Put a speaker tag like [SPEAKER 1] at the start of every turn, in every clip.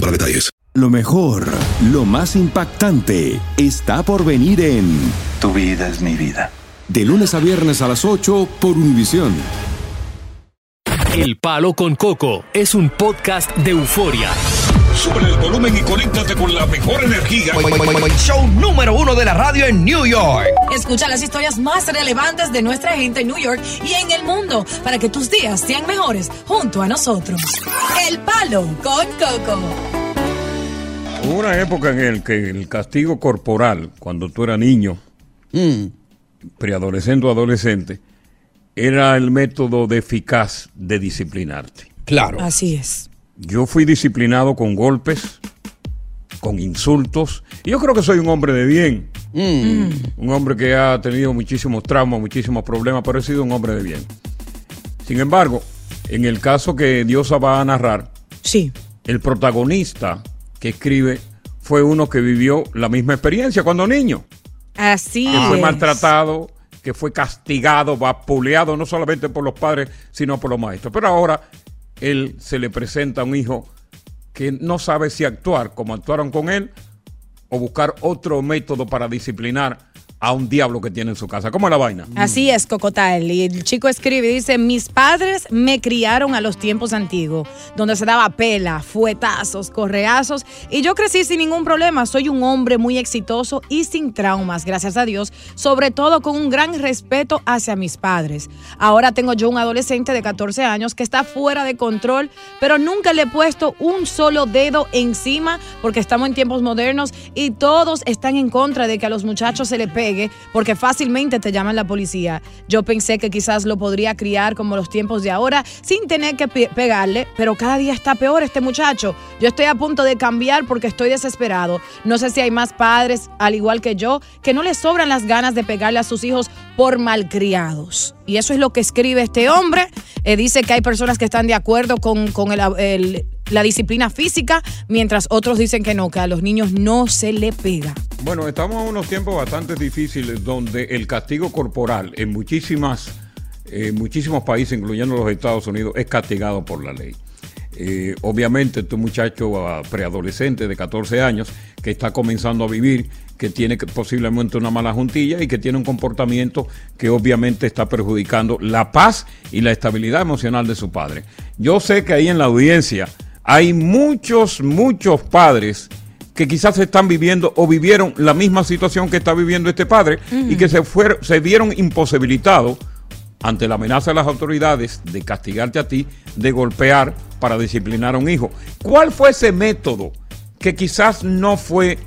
[SPEAKER 1] para detalles.
[SPEAKER 2] Lo mejor, lo más impactante, está por venir en
[SPEAKER 3] Tu vida es mi vida.
[SPEAKER 2] De lunes a viernes a las 8 por Univisión.
[SPEAKER 4] El Palo con Coco es un podcast de euforia.
[SPEAKER 5] Sube el volumen y conéctate con la mejor energía.
[SPEAKER 6] Show número uno de la radio en New York.
[SPEAKER 7] Escucha las historias más relevantes de nuestra gente en New York y en el mundo para que tus días sean mejores junto a nosotros. El Palo con Coco.
[SPEAKER 8] Hubo una época en el que el castigo corporal, cuando tú eras niño, preadolescente o adolescente, era el método de eficaz de disciplinarte.
[SPEAKER 6] Claro.
[SPEAKER 7] Así es.
[SPEAKER 8] Yo fui disciplinado con golpes, con insultos, y yo creo que soy un hombre de bien. Un hombre que ha tenido muchísimos traumas, muchísimos problemas, pero he sido un hombre de bien. Sin embargo, en el caso que Diosa va a narrar,
[SPEAKER 7] Sí.
[SPEAKER 8] el protagonista que escribe fue uno que vivió la misma experiencia cuando niño.
[SPEAKER 7] Así
[SPEAKER 8] que fue
[SPEAKER 7] es.
[SPEAKER 8] maltratado, que fue castigado, vapuleado, no solamente por los padres, sino por los maestros. Pero ahora él se le presenta a un hijo que no sabe si actuar como actuaron con él o buscar otro método para disciplinar a un diablo que tiene en su casa. ¿Cómo es la vaina?
[SPEAKER 7] Así es, Cocotal. Y el chico escribe y dice, mis padres me criaron a los tiempos antiguos, donde se daba pela, fuetazos, correazos, y yo crecí sin ningún problema. Soy un hombre muy exitoso y sin traumas, gracias a Dios, sobre todo con un gran respeto hacia mis padres. Ahora tengo yo un adolescente de 14 años que está fuera de control, pero nunca le he puesto un solo dedo encima porque estamos en tiempos modernos y todos están en contra de que a los muchachos se le pegue porque fácilmente te llaman la policía. Yo pensé que quizás lo podría criar como los tiempos de ahora sin tener que pe- pegarle, pero cada día está peor este muchacho. Yo estoy a punto de cambiar porque estoy desesperado. No sé si hay más padres, al igual que yo, que no les sobran las ganas de pegarle a sus hijos por malcriados. Y eso es lo que escribe este hombre. Eh, dice que hay personas que están de acuerdo con, con el- la disciplina física, mientras otros dicen que no, que a los niños no se le pega.
[SPEAKER 8] Bueno, estamos en unos tiempos bastante difíciles donde el castigo corporal en muchísimas, eh, muchísimos países, incluyendo los Estados Unidos, es castigado por la ley. Eh, obviamente, tu muchacho ah, preadolescente de 14 años que está comenzando a vivir, que tiene posiblemente una mala juntilla y que tiene un comportamiento que obviamente está perjudicando la paz y la estabilidad emocional de su padre. Yo sé que ahí en la audiencia hay muchos, muchos padres que quizás están viviendo o vivieron la misma situación que está viviendo este padre y que se, fueron, se vieron imposibilitados ante la amenaza de las autoridades de castigarte a ti, de golpear para disciplinar a un hijo. ¿Cuál fue ese método que quizás no fue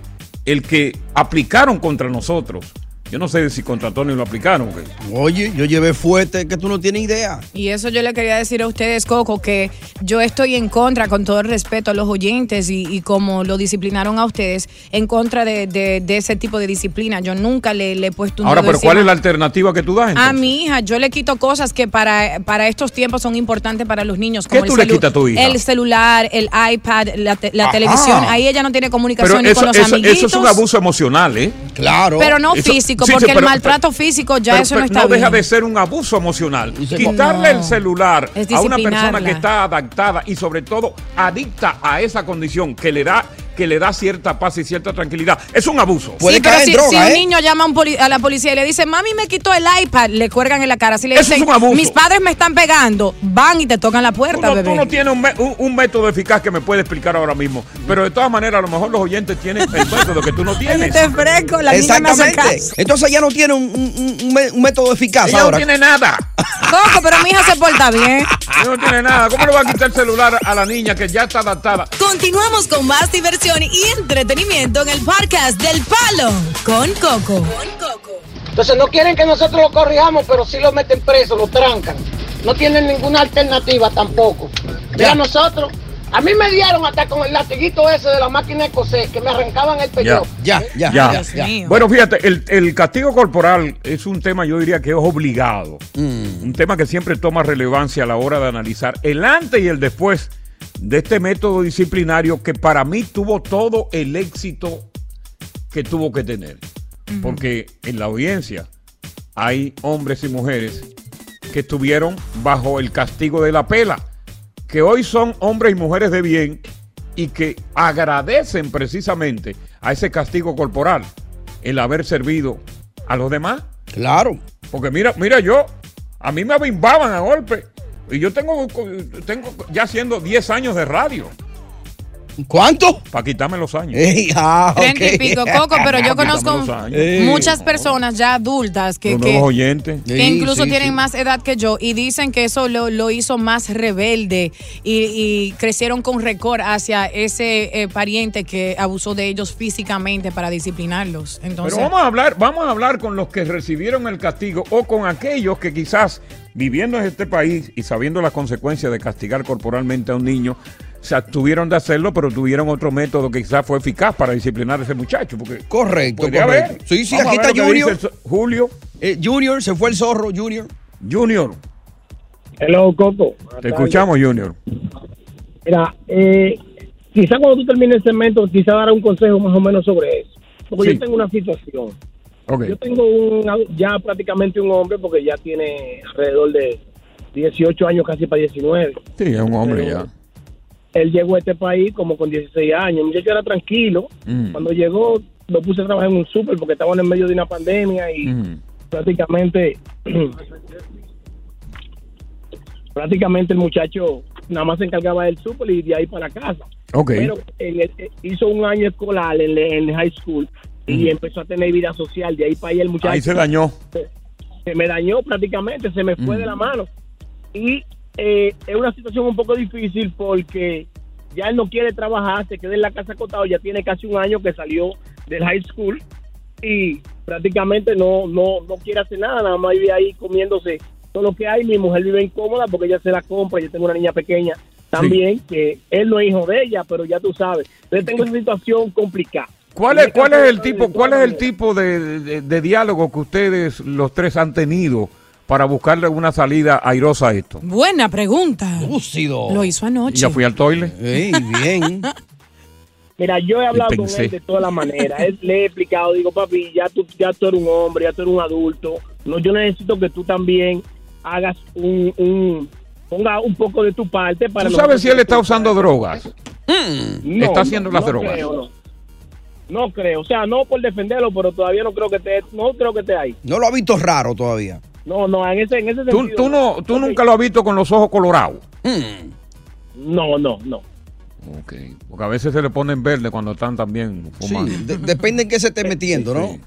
[SPEAKER 8] el que aplicaron contra nosotros? Yo no sé si contra Tony lo aplicaron.
[SPEAKER 6] Oye, yo llevé fuerte que tú no tienes idea.
[SPEAKER 7] Y eso yo le quería decir a ustedes, Coco, que yo estoy en contra, con todo el respeto a los oyentes y, y como lo disciplinaron a ustedes, en contra de, de- de ese tipo de disciplina. Yo nunca le, le he puesto un
[SPEAKER 8] Ahora, pero ¿cuál es la alternativa que tú das?
[SPEAKER 7] A
[SPEAKER 8] entonces?
[SPEAKER 7] mi hija, yo le quito cosas que para, para estos tiempos son importantes para los niños.
[SPEAKER 8] ¿Qué
[SPEAKER 7] Como
[SPEAKER 8] tú
[SPEAKER 7] el
[SPEAKER 8] le quitas a tu hija?
[SPEAKER 7] El celular, el iPad, la, te- la
[SPEAKER 8] Ajá.
[SPEAKER 7] televisión. Ahí ella no tiene
[SPEAKER 8] Pero
[SPEAKER 7] comunicación ni
[SPEAKER 8] eso,
[SPEAKER 7] con los
[SPEAKER 8] eso-
[SPEAKER 7] amiguitos.
[SPEAKER 8] eso es un abuso emocional, ¿eh?
[SPEAKER 6] Claro.
[SPEAKER 7] Pero no
[SPEAKER 8] Eso-
[SPEAKER 7] físico,
[SPEAKER 8] sí,
[SPEAKER 7] porque
[SPEAKER 8] pero-
[SPEAKER 7] el maltrato físico ya
[SPEAKER 8] Pero-
[SPEAKER 7] eso
[SPEAKER 8] pero
[SPEAKER 7] no está
[SPEAKER 8] deja
[SPEAKER 7] bien.
[SPEAKER 8] de ser un abuso emocional. Quitarle
[SPEAKER 7] no.
[SPEAKER 8] el celular a una persona que está adaptada y sobre todo adicta a esa condición que le da que le da cierta paz y cierta tranquilidad. Es un abuso.
[SPEAKER 7] Sí, pero si, si
[SPEAKER 6] ¿eh?
[SPEAKER 7] un niño llama a, un poli- a la policía y le dice, mami me quitó el iPad, le cuelgan en la cara. Si le
[SPEAKER 8] Eso
[SPEAKER 7] dicen,
[SPEAKER 8] es un abuso.
[SPEAKER 7] mis padres me están pegando, van y te tocan la
[SPEAKER 8] Tú
[SPEAKER 7] puerta,
[SPEAKER 8] no,
[SPEAKER 7] bebé.
[SPEAKER 8] tú no tienes un, me- un- un método eficaz que me puede explicar ahora mismo. Pero de todas maneras, a lo mejor los oyentes tienen el método que tú no tienes.
[SPEAKER 7] Te fresco, la niña me hace
[SPEAKER 6] Exactamente.
[SPEAKER 7] caso.
[SPEAKER 6] Entonces ella no tiene un método eficaz
[SPEAKER 8] Ella
[SPEAKER 6] ahora.
[SPEAKER 8] no tiene nada.
[SPEAKER 7] Coco, pero mi hija se porta bien.
[SPEAKER 8] Ella no tiene nada. ¿Cómo le va a quitar el celular a la niña que ya está adaptada?
[SPEAKER 7] Continuamos con más diversión y entretenimiento en el podcast del Palo con Coco.
[SPEAKER 9] Entonces no quieren que nosotros lo corrijamos, pero sí lo meten preso, lo trancan. No tienen ninguna alternativa tampoco. Mira, nosotros A mí me dieron hasta con el latiguito ese de la máquina de coser, que me arrancaban el pellejo.
[SPEAKER 6] Ya, ya,
[SPEAKER 8] Ya.
[SPEAKER 7] Dios mío.
[SPEAKER 8] Bueno, fíjate, el, el castigo corporal es un tema, yo diría que es obligado. Un tema que siempre toma relevancia a la hora de analizar el antes y el después de este método disciplinario que para mí tuvo todo el éxito que tuvo que tener. Porque en la audiencia hay hombres y mujeres que estuvieron bajo el castigo de la pela, que hoy son hombres y mujeres de bien y que agradecen precisamente a ese castigo corporal el haber servido a los demás.
[SPEAKER 6] Claro.
[SPEAKER 8] Porque mira, mira yo, a mí me abimbaban a golpe y yo tengo, tengo ya haciendo 10 años de radio
[SPEAKER 6] ¿Cuánto?
[SPEAKER 8] para quitarme los años.
[SPEAKER 6] Ey, ah,
[SPEAKER 7] Treinta y pico, Coco, pero yo conozco muchas personas ya adultas que,
[SPEAKER 8] oyentes.
[SPEAKER 7] que
[SPEAKER 6] Sí,
[SPEAKER 7] incluso
[SPEAKER 6] sí,
[SPEAKER 7] tienen
[SPEAKER 6] sí.
[SPEAKER 7] más edad que yo y dicen que eso lo, lo hizo más rebelde y, y crecieron con récord hacia ese eh, pariente que abusó de ellos físicamente para disciplinarlos. Entonces,
[SPEAKER 8] Pero vamos a hablar, vamos a hablar con los que recibieron el castigo o con aquellos que quizás viviendo en este país y sabiendo las consecuencias de castigar corporalmente a un niño, se abstuvieron de hacerlo, pero tuvieron otro método que quizás fue eficaz para disciplinar a ese muchacho. Porque
[SPEAKER 6] Correcto, correcto.
[SPEAKER 8] haber.
[SPEAKER 6] Sí, sí,
[SPEAKER 8] Vamos
[SPEAKER 6] aquí
[SPEAKER 8] a ver
[SPEAKER 6] está Junior.
[SPEAKER 8] Julio
[SPEAKER 6] Eh, Junior, se fue el zorro, Junior.
[SPEAKER 8] Junior.
[SPEAKER 10] Hello, Coco.
[SPEAKER 8] Te escuchamos, Junior.
[SPEAKER 10] Mira, eh, quizá cuando tú termines el segmento, quizá dará un consejo más o menos sobre eso. Porque
[SPEAKER 8] Sí.
[SPEAKER 10] yo tengo una situación.
[SPEAKER 8] Ok.
[SPEAKER 10] Yo tengo un, ya prácticamente un hombre, porque ya tiene alrededor de 18 años, casi para 19.
[SPEAKER 8] Sí, es un hombre
[SPEAKER 10] Pero-
[SPEAKER 8] ya.
[SPEAKER 10] Él llegó a este país como con 16 años. El muchacho era tranquilo.
[SPEAKER 8] Mm.
[SPEAKER 10] Cuando llegó, lo puse a trabajar en un súper porque estaban en medio de una pandemia y
[SPEAKER 8] Mm.
[SPEAKER 10] prácticamente prácticamente el muchacho nada más se encargaba del súper y de ahí para casa.
[SPEAKER 8] Ok.
[SPEAKER 10] Pero en el- eh, hizo un año escolar en, high school y empezó a tener vida social. De ahí para allá el muchacho
[SPEAKER 8] Ahí se dañó.
[SPEAKER 10] se me dañó prácticamente, se me fue
[SPEAKER 8] Mm.
[SPEAKER 10] de la mano. Y eh, es una situación un poco difícil porque ya él no quiere trabajar, se queda en la casa acotado, ya tiene casi un año que salió del high school y prácticamente no, no, no quiere hacer nada, nada más vive ahí comiéndose todo lo que hay. Mi mujer vive incómoda porque ella se la compra, yo tengo una niña pequeña también, que él no es hijo de ella, pero ya tú sabes. Entonces tengo esa situación complicada.
[SPEAKER 8] ¿Cuál es, cuál es el tipo, cuál es el tipo de, de- de diálogo que ustedes los tres han tenido para buscarle una salida airosa a esto?
[SPEAKER 7] buena pregunta.
[SPEAKER 6] Lúcido.
[SPEAKER 7] Lo hizo anoche.
[SPEAKER 8] Ya fui al toile.
[SPEAKER 6] Ey, bien.
[SPEAKER 10] Mira, yo he hablado con él de todas las maneras. Él- le he explicado, digo, papi, ya tú, ya tú eres un hombre, ya tú eres un adulto. No, yo necesito que tú también hagas un, un ponga un poco de tu parte para.
[SPEAKER 8] ¿Tú sabes si él está usando drogas?
[SPEAKER 10] No,
[SPEAKER 8] está haciendo
[SPEAKER 10] no,
[SPEAKER 8] las
[SPEAKER 10] no
[SPEAKER 8] drogas?
[SPEAKER 10] creo, no. No creo, o sea, no por defenderlo, pero todavía no creo que esté, no creo que esté ahí.
[SPEAKER 6] No lo ha visto raro todavía.
[SPEAKER 10] No, no, en ese, en ese
[SPEAKER 8] ¿Tú,
[SPEAKER 10] sentido.
[SPEAKER 8] tú no, tú nunca lo has visto con los ojos colorados?
[SPEAKER 10] No, no, no.
[SPEAKER 8] Ok. Porque a veces se le ponen verde cuando están también
[SPEAKER 6] Sí,
[SPEAKER 8] fumando.
[SPEAKER 6] de- depende en qué se esté metiendo, ¿no?
[SPEAKER 8] Sí.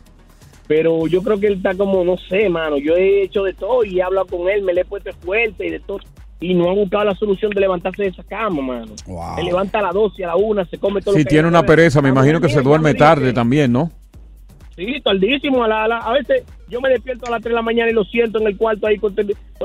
[SPEAKER 10] Pero yo creo que él está como, no sé, mano. Yo he hecho de todo y he hablado con él, me le he puesto fuerte y de todo. Y no ha buscado la solución de levantarse de esa cama, mano.
[SPEAKER 6] Wow.
[SPEAKER 10] Se levanta a las 12, a la 1, se come todo
[SPEAKER 8] Si
[SPEAKER 10] lo que
[SPEAKER 8] tiene una pereza, me
[SPEAKER 10] Ah,
[SPEAKER 8] imagino que se duerme tarde también, ¿no?
[SPEAKER 10] Sí, tardísimo. A, la- a la- a veces yo me despierto a las 3 de la mañana y lo siento en el cuarto ahí con,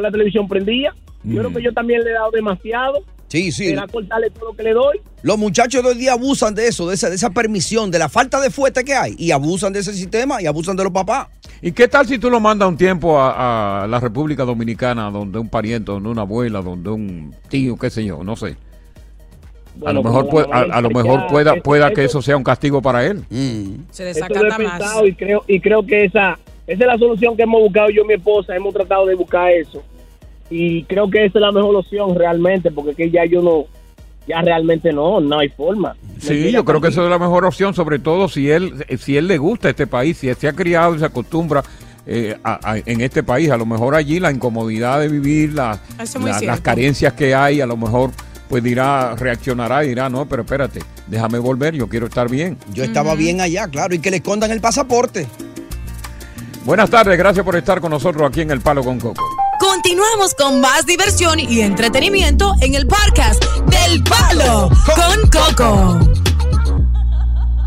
[SPEAKER 10] la televisión prendida. Yo
[SPEAKER 8] Mm.
[SPEAKER 10] creo que yo también le he dado demasiado.
[SPEAKER 6] Sí, sí.
[SPEAKER 10] Será cortarle todo lo que le doy.
[SPEAKER 6] Los muchachos de hoy día abusan de eso, de esa, de esa permisión, de la falta de fuerte que hay. Y abusan de ese sistema y abusan de los papás.
[SPEAKER 8] ¿Y qué tal si tú lo mandas un tiempo a, a la República Dominicana, donde un pariente, donde una abuela, donde un tío, qué sé yo, no sé? a lo mejor, puede- a, lo mejor pueda,
[SPEAKER 10] eso-
[SPEAKER 8] pueda que
[SPEAKER 10] eso-
[SPEAKER 8] eso sea un castigo para él.
[SPEAKER 6] Mm.
[SPEAKER 7] Se desacata más.
[SPEAKER 10] y creo, y creo que esa, esa es la solución que hemos buscado yo y mi esposa. Hemos tratado de buscar eso. Y creo que esa es la mejor opción realmente, porque que ya yo no, ya realmente no, no hay forma.
[SPEAKER 8] Sí, yo creo que eso es la mejor opción, sobre todo si él, si él le gusta este país, si él se ha criado y se acostumbra eh, a- a- en este país, a lo mejor allí la incomodidad de vivir, la- la- las carencias que hay, a lo mejor pues dirá, reaccionará y dirá, no, pero espérate, déjame volver, yo quiero estar bien.
[SPEAKER 6] Yo estaba bien allá, claro, y que le escondan el pasaporte.
[SPEAKER 8] Buenas tardes, gracias por estar con nosotros aquí en El Palo con Coco.
[SPEAKER 7] Continuamos con más diversión y entretenimiento en el podcast del Palo con Coco.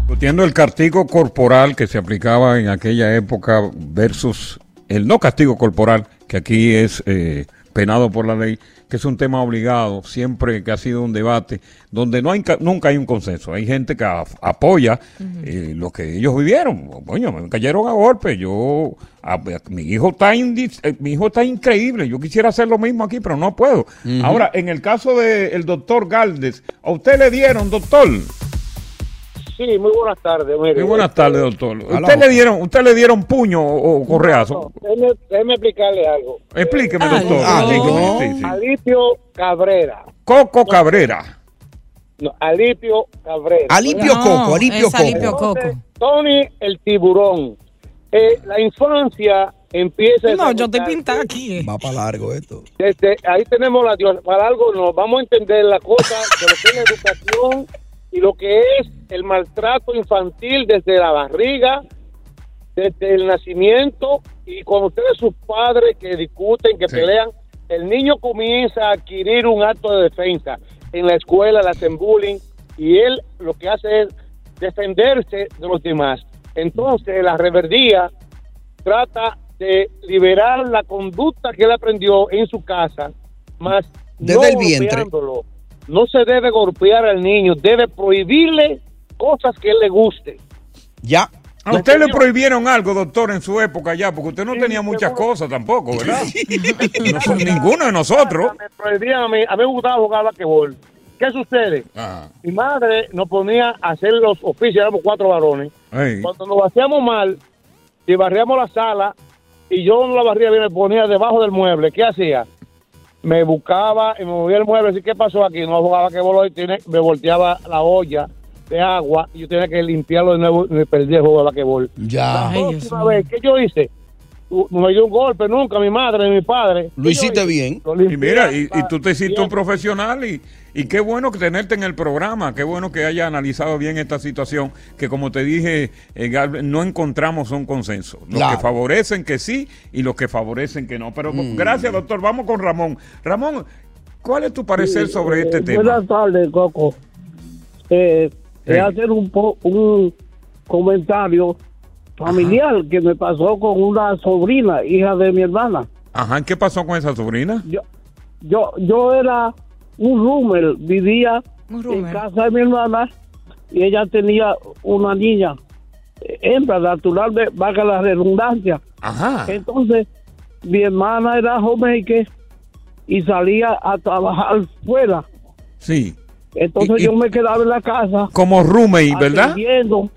[SPEAKER 8] Discutiendo el castigo corporal que se aplicaba en aquella época versus el no castigo corporal, que aquí es eh, penado por la ley, que es un tema obligado, siempre que ha sido un debate, donde no hay, ca- nunca hay un consenso. Hay gente que a- apoya eh, lo que ellos vivieron. Coño, me cayeron a golpe. Yo, a- mi hijo está eh, mi hijo está increíble. Yo quisiera hacer lo mismo aquí, pero no puedo. Ahora, en el caso del doctor Galdes, ¿a usted le dieron, doctor?
[SPEAKER 11] Sí, muy buenas tardes. mire.
[SPEAKER 8] Muy buenas tardes, doctor.
[SPEAKER 6] la
[SPEAKER 8] ¿Usted le dieron, usted le dieron puño o, correazo?
[SPEAKER 11] No, déjeme, déjeme explicarle algo.
[SPEAKER 8] Explíqueme,
[SPEAKER 7] Ah,
[SPEAKER 8] doctor.
[SPEAKER 6] no.
[SPEAKER 8] explíqueme, sí, sí.
[SPEAKER 11] Alipio Cabrera.
[SPEAKER 8] Coco Cabrera.
[SPEAKER 11] No, Alipio Cabrera.
[SPEAKER 6] Alipio
[SPEAKER 7] No,
[SPEAKER 6] Coco, Alipio
[SPEAKER 7] es Alipio
[SPEAKER 6] Coco.
[SPEAKER 11] Entonces, Tony el tiburón. Eh, la infancia empieza
[SPEAKER 7] No, yo
[SPEAKER 11] desarrollarse
[SPEAKER 7] pintada aquí. eh.
[SPEAKER 6] Va para largo esto.
[SPEAKER 11] Desde ahí tenemos la Dios. Para algo nos vamos a entender la cosa de lo que es la educación y lo que es el maltrato infantil desde la barriga, desde el nacimiento y cuando ustedes sus padres que discuten, que
[SPEAKER 8] Sí.
[SPEAKER 11] pelean, el niño comienza a adquirir un acto de defensa. En la escuela le hacen bullying y él lo que hace es defenderse de los demás. Entonces la reverdía trata de liberar la conducta que él aprendió en su casa, más
[SPEAKER 6] Desde
[SPEAKER 11] no
[SPEAKER 6] el vientre.
[SPEAKER 11] No se debe golpear al niño, debe prohibirle cosas que él le guste.
[SPEAKER 6] Ya.
[SPEAKER 8] A usted le prohibieron algo, doctor, en su época ya, porque usted no tenía muchas
[SPEAKER 11] seguro.
[SPEAKER 8] cosas tampoco, ¿verdad? No son ninguno de nosotros.
[SPEAKER 11] Me prohibían a mí, a mí me gustaba jugar basquetbol. ¿Qué sucede?
[SPEAKER 8] Ajá.
[SPEAKER 11] Mi madre nos ponía a hacer los oficios, éramos cuatro varones.
[SPEAKER 8] Ey.
[SPEAKER 11] Cuando nos hacíamos mal, y barríamos la sala, y yo no la barría bien, me ponía debajo del mueble, ¿qué hacía? Me buscaba y me movía el mueble, así ¿qué pasó aquí? No jugaba que y tiene, me volteaba la olla de agua y yo tenía que limpiarlo de nuevo y me perdí el juego de.
[SPEAKER 6] Ya.
[SPEAKER 11] La
[SPEAKER 7] Dios
[SPEAKER 11] próxima
[SPEAKER 7] mío.
[SPEAKER 11] vez, ¿qué yo hice? No me dio un golpe nunca, mi madre ni mi padre.
[SPEAKER 6] Lo
[SPEAKER 11] ¿Qué yo
[SPEAKER 6] hiciste bien.
[SPEAKER 8] Y mira, y, tú te hiciste un profesional y, y qué bueno que tenerte en el programa, qué bueno que haya analizado bien esta situación, que como te dije, eh, no encontramos un consenso. Los
[SPEAKER 6] Claro.
[SPEAKER 8] que favorecen que sí y los que favorecen que no. Pero
[SPEAKER 6] Mm.
[SPEAKER 8] gracias, doctor. Vamos con Ramón. Ramón, ¿cuál es tu parecer sobre este
[SPEAKER 11] Eh,
[SPEAKER 8] tema?
[SPEAKER 11] Buenas tardes, Coco. Eh,
[SPEAKER 8] Hey.
[SPEAKER 11] Voy a hacer un, po- un comentario familiar que me pasó con una sobrina, hija de mi hermana.
[SPEAKER 8] Ajá, ¿qué pasó con esa sobrina?
[SPEAKER 11] Yo, yo, yo era un roomer, vivía
[SPEAKER 7] Un
[SPEAKER 11] en casa de mi hermana y ella tenía una niña, hembra natural, valga la redundancia.
[SPEAKER 8] Ajá.
[SPEAKER 11] Entonces, mi hermana era homemaker y salía a trabajar fuera.
[SPEAKER 8] Sí.
[SPEAKER 11] Entonces
[SPEAKER 8] Y- y-
[SPEAKER 11] yo me quedaba en la casa
[SPEAKER 8] Como roommate, ¿verdad?
[SPEAKER 11] atendiendo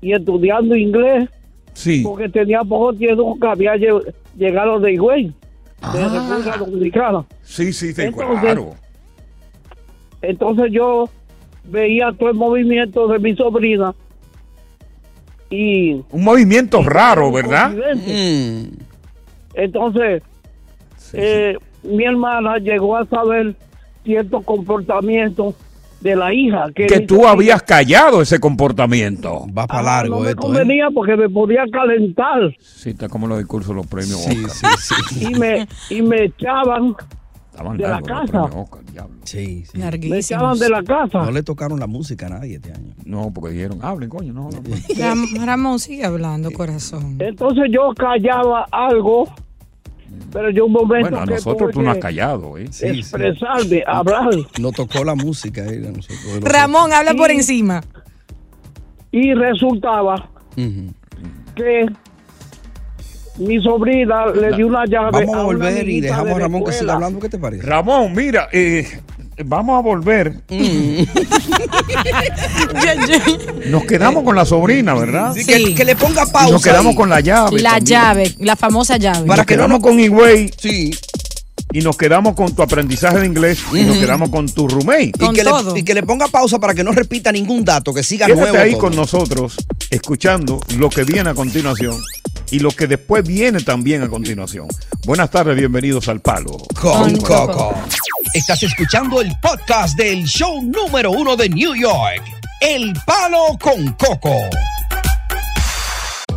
[SPEAKER 11] y estudiando inglés
[SPEAKER 8] Sí.
[SPEAKER 11] porque tenía poco tiempo que había lle- llegado de Higüey, de
[SPEAKER 8] Ah.
[SPEAKER 11] República Dominicana.
[SPEAKER 8] Sí, sí, sí,
[SPEAKER 11] Entonces-
[SPEAKER 8] claro.
[SPEAKER 11] Entonces yo veía todo el movimiento de mi sobrina y
[SPEAKER 8] Un movimiento raro, ¿verdad?
[SPEAKER 6] Mm.
[SPEAKER 11] Entonces eh, mi hermana llegó a saber ciertos comportamientos de la hija que,
[SPEAKER 8] Que tú habías callado ese comportamiento.
[SPEAKER 6] Va para
[SPEAKER 11] Ah,
[SPEAKER 6] largo
[SPEAKER 11] no me
[SPEAKER 6] esto. ¿eh?
[SPEAKER 11] convenía porque me podía calentar
[SPEAKER 8] Sí, está como los discursos de los premios
[SPEAKER 6] Sí,
[SPEAKER 8] Oscar.
[SPEAKER 6] sí, sí.
[SPEAKER 11] y me y me echaban
[SPEAKER 8] Estaban
[SPEAKER 11] de la casa.
[SPEAKER 8] Oscar.
[SPEAKER 6] Sí, sí.
[SPEAKER 11] me echaban de la casa
[SPEAKER 6] No le tocaron la música a nadie este año.
[SPEAKER 8] No, porque dijeron, hablen, coño, no. no, no.
[SPEAKER 7] Ram- Ramón, sigue hablando, corazón.
[SPEAKER 11] entonces yo callaba algo pero yo un momento
[SPEAKER 8] Bueno, a
[SPEAKER 11] que
[SPEAKER 8] nosotros tú no has
[SPEAKER 11] que
[SPEAKER 8] callado, ¿eh?
[SPEAKER 6] Sí, sí.
[SPEAKER 11] expresarme hablar
[SPEAKER 6] No tocó la música ahí a nosotros.
[SPEAKER 7] Ramón, habla por
[SPEAKER 11] Sí.
[SPEAKER 7] encima.
[SPEAKER 11] y resultaba
[SPEAKER 6] Ujú.
[SPEAKER 11] que mi sobrina le dio una llave
[SPEAKER 6] Vamos a
[SPEAKER 11] una
[SPEAKER 6] volver y dejamos
[SPEAKER 11] de
[SPEAKER 6] a Ramón que siga hablando. ¿Qué te parece?
[SPEAKER 8] Ramón, mira, eh, vamos a volver.
[SPEAKER 7] Ya.
[SPEAKER 8] Nos quedamos con la sobrina, ¿verdad?
[SPEAKER 6] Sí. Que, que le ponga
[SPEAKER 8] Y
[SPEAKER 6] pausa.
[SPEAKER 8] nos quedamos
[SPEAKER 6] ahí.
[SPEAKER 8] con la llave.
[SPEAKER 7] La
[SPEAKER 8] también.
[SPEAKER 7] llave, la famosa llave.
[SPEAKER 6] Para
[SPEAKER 8] Nos
[SPEAKER 6] que no
[SPEAKER 8] quedamos
[SPEAKER 6] nos-
[SPEAKER 8] con Higüey
[SPEAKER 6] Sí.
[SPEAKER 8] y nos quedamos con tu aprendizaje de inglés y nos quedamos con tu roommate.
[SPEAKER 7] Con
[SPEAKER 6] y, que
[SPEAKER 7] todo.
[SPEAKER 6] le, y que le ponga pausa para que no repita ningún dato, que siga
[SPEAKER 8] Quédate
[SPEAKER 6] nuevo.
[SPEAKER 8] ahí
[SPEAKER 6] todo.
[SPEAKER 8] con nosotros, escuchando lo que viene a continuación y lo que después viene también a continuación. Buenas tardes, bienvenidos al Palo.
[SPEAKER 6] Con
[SPEAKER 7] Con
[SPEAKER 6] Coco.
[SPEAKER 7] Coco.
[SPEAKER 6] Estás escuchando el podcast del show número uno de New York, El Palo con Coco.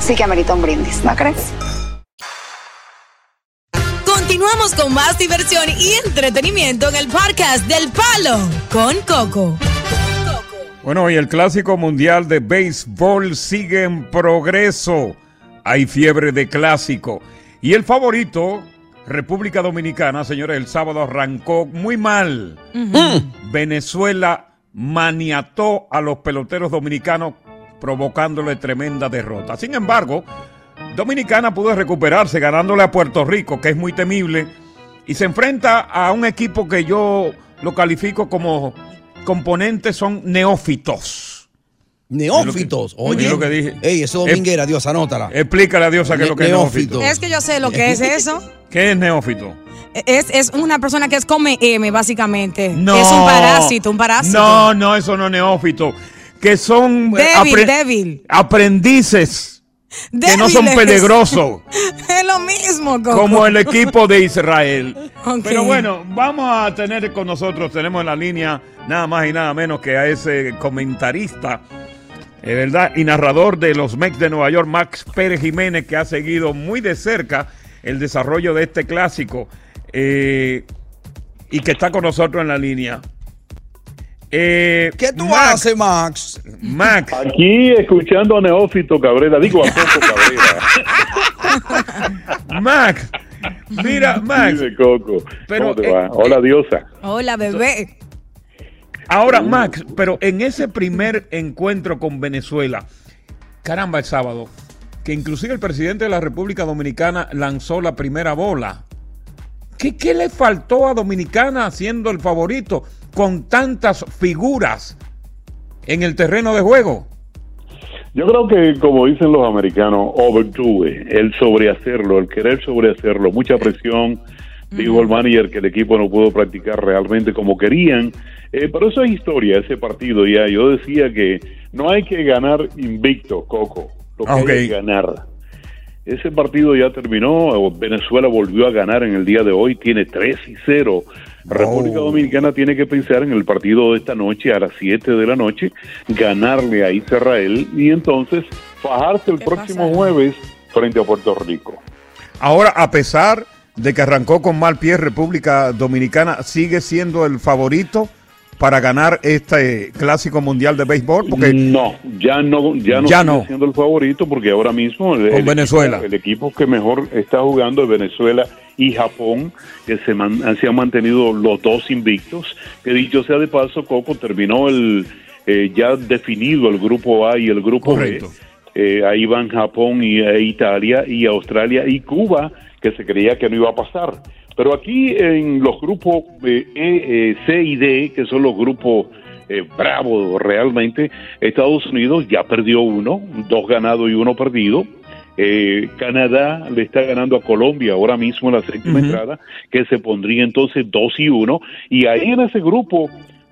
[SPEAKER 12] sí que amerita un brindis, ¿no crees?
[SPEAKER 13] Continuamos con más diversión y entretenimiento en el podcast del Palo con Coco.
[SPEAKER 8] Bueno, y el clásico mundial de béisbol sigue en progreso. Hay fiebre de clásico. Y el favorito, República Dominicana, señores, el sábado arrancó muy mal. Venezuela maniató a los peloteros dominicanos provocándole tremenda derrota. Sin embargo, Dominicana pudo recuperarse ganándole a Puerto Rico, que es muy temible, y se enfrenta a un equipo que yo lo califico como componentes son neófitos.
[SPEAKER 6] Neófitos.
[SPEAKER 8] Oye, lo que dije.
[SPEAKER 6] Ey, eso es dominguera, Dios, anótala.
[SPEAKER 8] Explícale a Diosa qué es lo que es
[SPEAKER 6] Neófito.
[SPEAKER 8] neófito.
[SPEAKER 7] Es que yo sé lo que es eso.
[SPEAKER 8] ¿Qué es neófito?
[SPEAKER 7] Es, es una persona que es come M, básicamente.
[SPEAKER 8] No.
[SPEAKER 7] Es un parásito, un parásito.
[SPEAKER 8] No, no, eso no es neófito. Que son eh,
[SPEAKER 7] Débil,
[SPEAKER 8] apre-
[SPEAKER 7] débil.
[SPEAKER 8] aprendices que no son peligrosos.
[SPEAKER 7] es lo mismo, Coco.
[SPEAKER 8] como el equipo de Israel. Pero bueno, vamos a tener con nosotros, tenemos en la línea nada más y nada menos que a ese comentarista, eh, ¿verdad? Y narrador de los Mex de Nueva York, Max Pérez Jiménez, que ha seguido muy de cerca el desarrollo de este clásico eh, y que está con nosotros en la línea. Eh,
[SPEAKER 6] ¿Qué tú haces, Max?
[SPEAKER 8] Max,
[SPEAKER 14] Aquí escuchando a Neófito Cabrera, digo a Coco Cabrera.
[SPEAKER 8] Max, mira, Max,
[SPEAKER 14] Dime, Coco.
[SPEAKER 8] Pero,
[SPEAKER 14] ¿Cómo te
[SPEAKER 8] eh,
[SPEAKER 14] va? Hola, diosa.
[SPEAKER 7] Hola, bebé.
[SPEAKER 8] Ahora, Max, pero en ese primer encuentro con Venezuela, caramba, el sábado, que inclusive el presidente de la República Dominicana lanzó la primera bola. ¿Qué, qué le faltó a Dominicana siendo el favorito con tantas figuras en el terreno de juego?
[SPEAKER 14] Yo creo que, como dicen los americanos, overdo it, el sobrehacerlo, el querer sobrehacerlo, mucha presión. Dijo el manager que el equipo no pudo practicar realmente como querían. Eh, pero eso es historia, ese partido ya. Yo decía que no hay que ganar invicto, Coco. Lo que
[SPEAKER 8] Ok.
[SPEAKER 14] hay es ganar. Ese partido ya terminó. Venezuela volvió a ganar en el día de hoy. Tiene 3 y 0. República Dominicana tiene que pensar en el partido de esta noche a las 7 de la noche, ganarle a Israel y entonces fajarse el próximo jueves frente a Puerto Rico.
[SPEAKER 8] Ahora, a pesar de que arrancó con mal pie República Dominicana, sigue siendo el favorito para ganar este clásico mundial de béisbol, porque
[SPEAKER 14] no, ya no, ya no
[SPEAKER 8] Ya no.
[SPEAKER 14] siendo el favorito porque ahora mismo el,
[SPEAKER 8] Con
[SPEAKER 14] el
[SPEAKER 8] Venezuela.
[SPEAKER 14] equipo, el equipo que mejor está jugando es Venezuela y Japón, que se, man- se han mantenido los dos invictos. Que dicho sea de paso, Coco terminó el eh, ya definido el grupo A y el grupo
[SPEAKER 8] Correcto.
[SPEAKER 14] B. Eh, ahí van Japón y e Italia y Australia y Cuba, que se creía que no iba a pasar. Pero aquí en los grupos eh, E, eh, C y D, que son los grupos eh, bravos realmente, Estados Unidos ya perdió uno, dos ganados y uno perdido. Eh, Canadá le está ganando a Colombia ahora mismo en la séptima entrada, que se pondría entonces dos y uno. Y ahí en ese grupo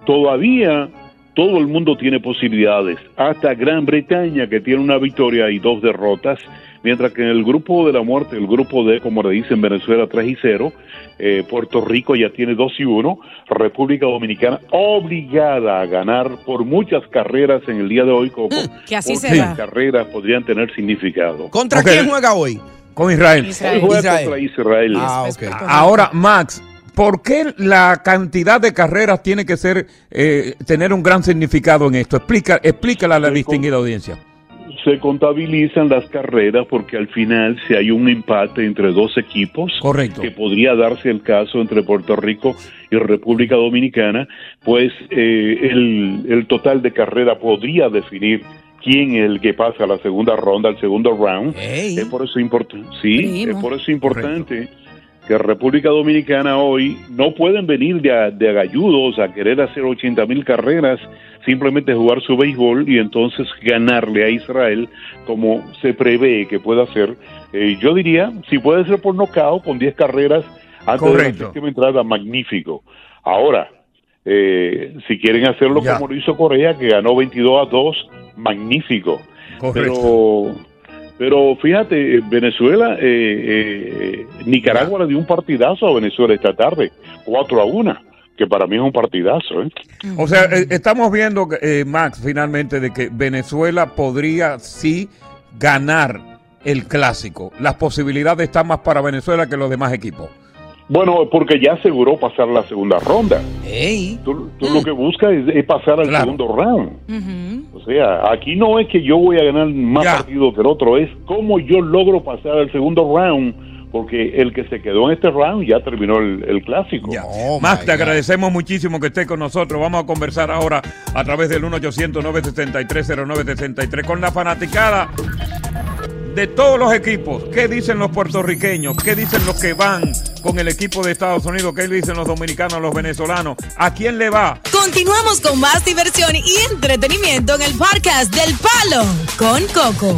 [SPEAKER 14] todavía todo el mundo tiene posibilidades, hasta Gran Bretaña que tiene una victoria y dos derrotas, mientras que en el grupo de la muerte, el grupo de, como le dicen, Venezuela 3 y 0, eh, Puerto Rico ya tiene 2 y 1, República Dominicana obligada a ganar por muchas carreras en el día de hoy, Coco,
[SPEAKER 7] que así será.
[SPEAKER 14] carreras podrían tener significado.
[SPEAKER 6] ¿Contra
[SPEAKER 8] Ok.
[SPEAKER 6] quién juega hoy?
[SPEAKER 8] con Israel.
[SPEAKER 14] Hoy juega
[SPEAKER 6] Israel.
[SPEAKER 14] contra Israel.
[SPEAKER 6] Ah, ok.
[SPEAKER 8] Ahora, Max, ¿por qué la cantidad de carreras tiene que ser eh, tener un gran significado en esto? Explica, explícale a la distinguida audiencia.
[SPEAKER 14] Se contabilizan las carreras porque al final si hay un empate entre dos equipos,
[SPEAKER 8] Correcto.
[SPEAKER 14] que podría darse el caso entre Puerto Rico y República Dominicana, pues eh, el, el total de carrera podría definir quién es el que pasa a la segunda ronda, al segundo round. Es por eso importante, sí,
[SPEAKER 15] Primo.
[SPEAKER 14] es por eso importante que República Dominicana hoy no pueden venir de, a- de agalludos a querer hacer 80 mil carreras, simplemente jugar su béisbol y entonces ganarle a Israel como se prevé que pueda hacer. Eh, yo diría, si puede ser por nocaut con 10 carreras antes de la
[SPEAKER 8] Correcto.
[SPEAKER 14] séptima entrada, magnífico. Ahora, eh, si quieren hacerlo
[SPEAKER 8] Ya.
[SPEAKER 14] como lo hizo Corea, que ganó 22 a 2, magnífico.
[SPEAKER 8] Correcto.
[SPEAKER 14] Pero, pero fíjate, eh, Venezuela, eh, eh, Nicaragua le dio un partidazo a Venezuela esta tarde, 4 a 1, que para mí es un partidazo. ¿eh?
[SPEAKER 8] O sea, eh, estamos viendo, eh, Max, finalmente, de que Venezuela podría sí ganar el clásico. Las posibilidades están más para Venezuela que los demás equipos.
[SPEAKER 14] Bueno, porque ya aseguró pasar la segunda ronda. Tú, tú lo que buscas es, es pasar al segundo round. O sea, aquí no es que yo voy a ganar más partidos que el otro, es cómo yo logro pasar al segundo round, porque el que se quedó en este round ya terminó el, el clásico.
[SPEAKER 8] Max, te agradecemos muchísimo que estés con nosotros. Vamos a conversar ahora a través del 1-800-973-0963 con la fanaticada de todos los equipos. ¿Qué dicen los puertorriqueños? ¿Qué dicen los que van con el equipo de Estados Unidos? ¿Qué dicen los dominicanos, los venezolanos? ¿A quién le va?
[SPEAKER 16] Continuamos con más diversión y entretenimiento en el podcast del Palo con Coco.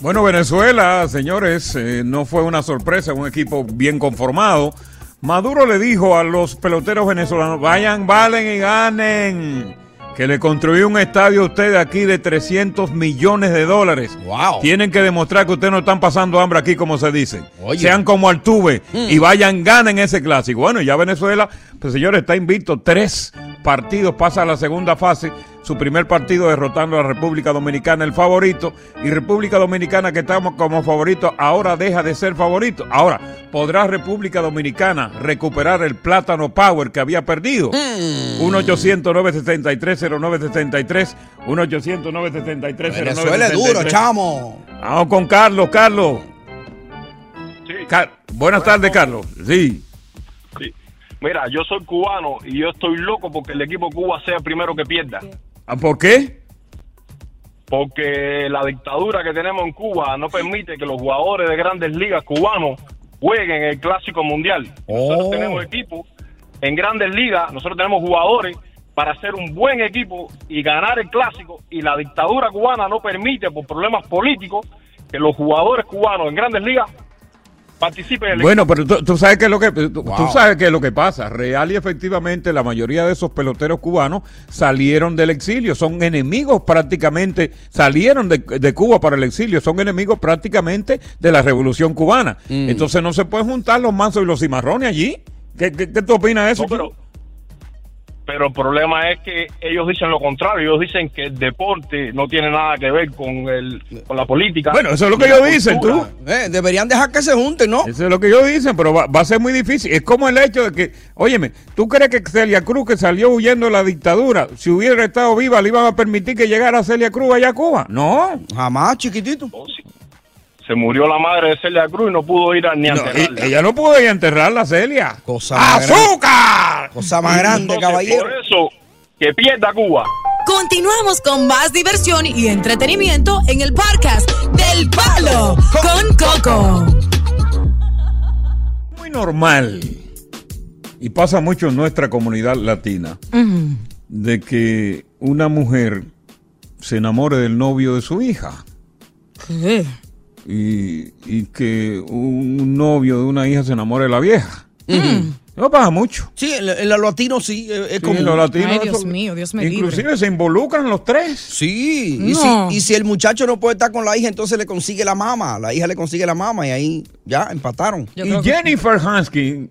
[SPEAKER 8] Bueno, Venezuela, señores, eh, no fue una sorpresa, un equipo bien conformado. Maduro le dijo a los peloteros venezolanos, vayan, valen y ganen. Que le construyó un estadio a ustedes aquí de 300 millones de dólares.
[SPEAKER 6] Wow.
[SPEAKER 8] Tienen que demostrar que ustedes no están pasando hambre aquí, como se dice.
[SPEAKER 6] Oye.
[SPEAKER 8] Sean como Altuve
[SPEAKER 6] Mm.
[SPEAKER 8] y vayan, ganen ese clásico. Bueno, ya Venezuela, pues señores, está invicto. Tres partidos, pasa a la segunda fase. Su primer partido derrotando a la República Dominicana, el favorito. Y República Dominicana, que estamos como favorito, ahora deja de ser favorito. Ahora, ¿podrá República Dominicana recuperar el plátano power que había perdido? 1-800-973-0973. 1-800-973-0973.
[SPEAKER 6] Venezuela es duro, chamo.
[SPEAKER 8] Vamos con Carlos, Carlos. Car- Buenas tardes, Carlos. Sí.
[SPEAKER 15] Mira, yo soy cubano y yo estoy loco porque el equipo Cuba sea el primero que pierda.
[SPEAKER 8] Ah, ¿Por qué?
[SPEAKER 15] Porque la dictadura que tenemos en Cuba no permite que los jugadores de grandes ligas cubanos jueguen el Clásico Mundial. Nosotros tenemos equipos en grandes ligas, nosotros tenemos jugadores para hacer un buen equipo y ganar el Clásico y la dictadura cubana no permite por problemas políticos que los jugadores cubanos en grandes ligas el
[SPEAKER 8] Bueno, pero tú, tú sabes qué es lo que tú, sabes qué es lo que pasa. Real y efectivamente la mayoría de esos peloteros cubanos salieron del exilio, son enemigos prácticamente, salieron de, de Cuba para el exilio, son enemigos prácticamente de la Revolución cubana.
[SPEAKER 15] Mm.
[SPEAKER 8] Entonces no se pueden juntar los mansos y los cimarrones allí. ¿Qué, qué, qué tú opinas de eso?
[SPEAKER 15] No, pero- Pero el problema es que ellos dicen lo contrario. Ellos dicen que el deporte no tiene nada que ver con, el, con la política.
[SPEAKER 8] Bueno, eso es lo que ellos dicen, tú.
[SPEAKER 6] Eh, deberían dejar que se junten, ¿no?
[SPEAKER 8] Eso es lo que ellos dicen, pero va, va a ser muy difícil. Es como el hecho de que, óyeme, ¿tú crees que Celia Cruz, que salió huyendo de la dictadura, si hubiera estado viva, le iban a permitir que llegara Celia Cruz allá a Cuba? No.
[SPEAKER 6] Jamás, chiquitito.
[SPEAKER 15] Se murió la madre de Celia Cruz y no pudo ir a, ni a
[SPEAKER 8] No,
[SPEAKER 15] enterrarla.
[SPEAKER 8] ella no pudo ir a enterrarla, Celia.
[SPEAKER 6] Cosa más
[SPEAKER 8] ¡Azúcar!
[SPEAKER 6] Cosa más grande,
[SPEAKER 15] Entonces,
[SPEAKER 6] caballero.
[SPEAKER 15] Por eso, que pierda Cuba.
[SPEAKER 16] Continuamos con más diversión y entretenimiento en el podcast del Palo con Coco.
[SPEAKER 8] Muy normal. Y pasa mucho en nuestra comunidad latina, de que una mujer se enamore del novio de su hija.
[SPEAKER 7] ¿Qué?
[SPEAKER 8] Y, y que un novio de una hija se enamore de la vieja. No pasa mucho.
[SPEAKER 6] Sí, en, en los latinos sí, eh, es
[SPEAKER 8] Sí,
[SPEAKER 6] como.
[SPEAKER 8] los latinos
[SPEAKER 7] Ay, Dios
[SPEAKER 8] eso-
[SPEAKER 7] mío, Dios me
[SPEAKER 8] Inclusive
[SPEAKER 7] libre.
[SPEAKER 8] se involucran los tres.
[SPEAKER 6] Sí, y, si, y si el muchacho no puede estar con la hija, entonces le consigue la mamá. La hija le consigue la mamá y ahí ya empataron.
[SPEAKER 7] Yo
[SPEAKER 8] y
[SPEAKER 7] que-
[SPEAKER 8] Jennifer Hansky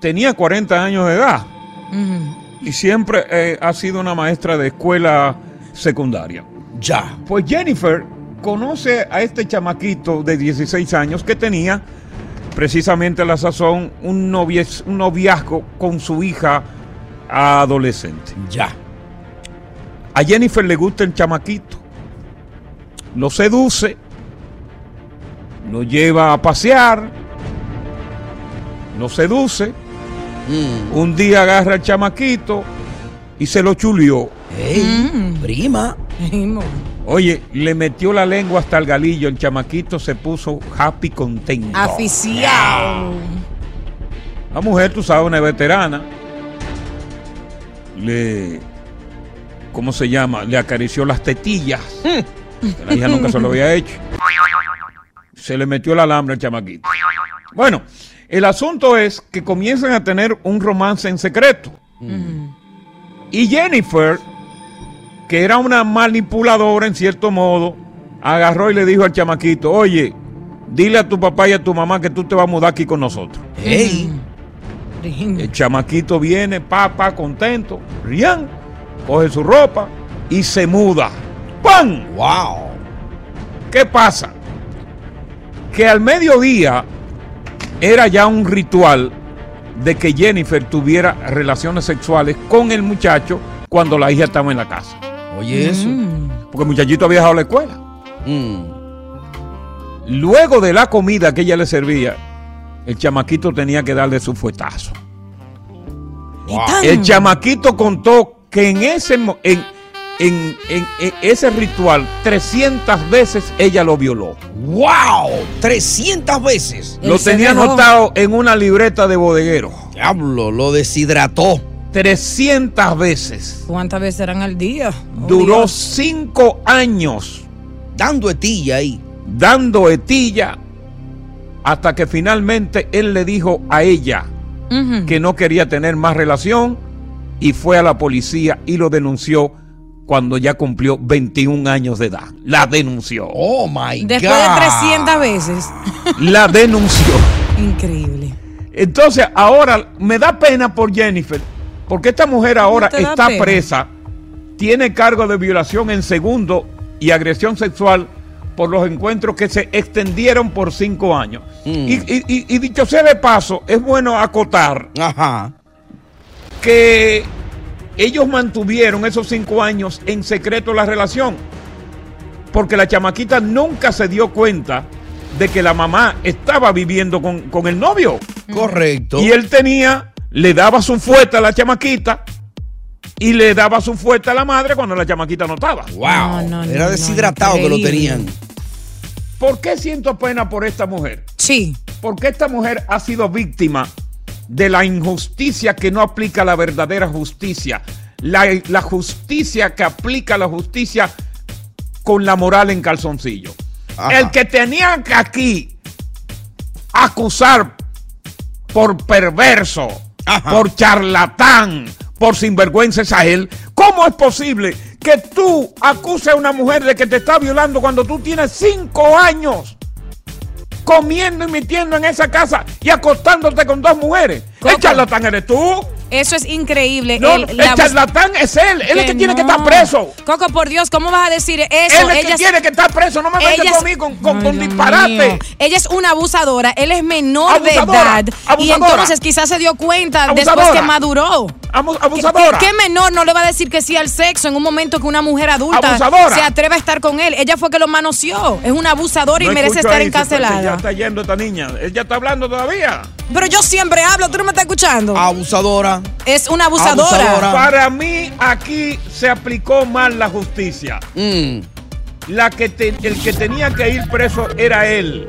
[SPEAKER 8] tenía 40 años de edad y siempre eh, ha sido una maestra de escuela secundaria.
[SPEAKER 6] Ya.
[SPEAKER 8] Pues Jennifer conoce a este chamaquito de 16 años que tenía precisamente a la sazón un, noviez- un noviazgo con su hija adolescente.
[SPEAKER 6] Ya.
[SPEAKER 8] A Jennifer le gusta el chamaquito. lo seduce, lo lleva a pasear, lo seduce.
[SPEAKER 6] Mm.
[SPEAKER 8] Un día agarra al chamaquito y se lo chulió.
[SPEAKER 6] Ey, prima.
[SPEAKER 8] Oye, le metió la lengua hasta el galillo. El chamaquito se puso happy contento.
[SPEAKER 7] Aficiado.
[SPEAKER 8] La mujer, tú sabes, una veterana. Le. ¿Cómo se llama? Le acarició las tetillas. Que La hija nunca se lo había hecho. Se le metió el alambre al chamaquito. Bueno, el asunto es que comienzan a tener un romance en secreto. Y Jennifer, que era una manipuladora en cierto modo, agarró y le dijo al chamaquito, oye, dile a tu papá y a tu mamá que tú te vas a mudar aquí con nosotros. El chamaquito viene, papá, contento, rian, coge su ropa y se muda. ¡Pam!
[SPEAKER 6] ¡Wow!
[SPEAKER 8] ¿Qué pasa? Que al mediodía era ya un ritual de que Jennifer tuviera relaciones sexuales con el muchacho cuando la hija estaba en la casa.
[SPEAKER 6] Oye, eso.
[SPEAKER 8] Porque el muchachito había dejado la escuela.
[SPEAKER 6] Mm.
[SPEAKER 8] Luego de la comida que ella le servía, el chamaquito tenía que darle su fuetazo. El chamaquito contó que en ese, en, en- en- en ese ritual 300 veces ella lo violó.
[SPEAKER 6] ¡Wow! 300 veces.
[SPEAKER 8] Lo tenía anotado en una libreta de bodeguero.
[SPEAKER 6] Diablo, lo deshidrató.
[SPEAKER 8] 300 veces.
[SPEAKER 7] ¿Cuántas veces eran al día? Oh,
[SPEAKER 8] Duró
[SPEAKER 7] Dios.
[SPEAKER 8] cinco años.
[SPEAKER 6] Dando etilla ahí.
[SPEAKER 8] Dando etilla. Hasta que finalmente él le dijo a ella que no quería tener más relación y fue a la policía y lo denunció cuando ya cumplió 21 años de edad. La denunció.
[SPEAKER 6] Oh my
[SPEAKER 7] Después de 300 veces.
[SPEAKER 8] La denunció.
[SPEAKER 7] Increíble.
[SPEAKER 8] Entonces, ahora me da pena por Jennifer, porque esta mujer ahora está
[SPEAKER 7] pena?
[SPEAKER 8] presa, tiene cargo de violación en segundo y agresión sexual por los encuentros que se extendieron por cinco años.
[SPEAKER 6] Mm.
[SPEAKER 8] Y, y- y- y dicho sea de paso, es bueno acotar que ellos mantuvieron esos cinco años en secreto la relación, porque la chamaquita nunca se dio cuenta de que la mamá estaba viviendo con, con el novio.
[SPEAKER 6] Correcto.
[SPEAKER 8] Y él tenía, le daba su fuerte a la chamaquita y le daba su fuerte a la madre cuando la chamaquita no estaba.
[SPEAKER 6] Wow. Era deshidratado que lo tenían.
[SPEAKER 8] ¿Por qué siento pena por esta mujer?
[SPEAKER 7] Sí.
[SPEAKER 8] Porque esta mujer ha sido víctima de la injusticia que no aplica la verdadera justicia. La, la justicia que aplica la justicia con la moral en calzoncillo. El que tenía que aquí acusar por perverso, por charlatán, por sinvergüenza es a él. ¿Cómo es posible que tú acuses a una mujer de que te está violando cuando tú tienes cinco años comiendo y metiendo en esa casa y acostándote con dos mujeres? ¿El charlatán eres tú?
[SPEAKER 7] Eso es increíble.
[SPEAKER 8] No,
[SPEAKER 7] El-
[SPEAKER 8] el,
[SPEAKER 7] la-
[SPEAKER 8] charlatán es él. Él es que tiene que estar preso.
[SPEAKER 7] Coco, por Dios, ¿cómo vas a decir eso?
[SPEAKER 8] Él es que
[SPEAKER 7] Ella
[SPEAKER 8] tiene que estar preso. No me metas
[SPEAKER 7] ella
[SPEAKER 8] a mí con, con, disparate.
[SPEAKER 7] mío. Ella es una abusadora, él es menor
[SPEAKER 8] Abusadora,
[SPEAKER 7] de edad. Y entonces quizás se dio cuenta
[SPEAKER 8] Abusadora.
[SPEAKER 7] después que maduró.
[SPEAKER 8] abusadora.
[SPEAKER 7] ¿Qué, qué menor no le va a decir que sí al sexo en un momento que una mujer adulta
[SPEAKER 8] Abusadora.
[SPEAKER 7] se atreve a estar con él? Ella fue que lo manoseó. Es una abusadora y
[SPEAKER 8] No
[SPEAKER 7] merece estar
[SPEAKER 8] ahí, supuesto, Ya
[SPEAKER 7] encarcelada.
[SPEAKER 8] está yendo esta niña. Él ya está hablando todavía.
[SPEAKER 7] Pero yo siempre hablo, ¿tú no me estás escuchando?
[SPEAKER 6] Abusadora.
[SPEAKER 7] Es una abusadora.
[SPEAKER 8] Para mí, aquí se aplicó mal la justicia.
[SPEAKER 6] Mm.
[SPEAKER 8] La que te- el que tenía que ir preso era él.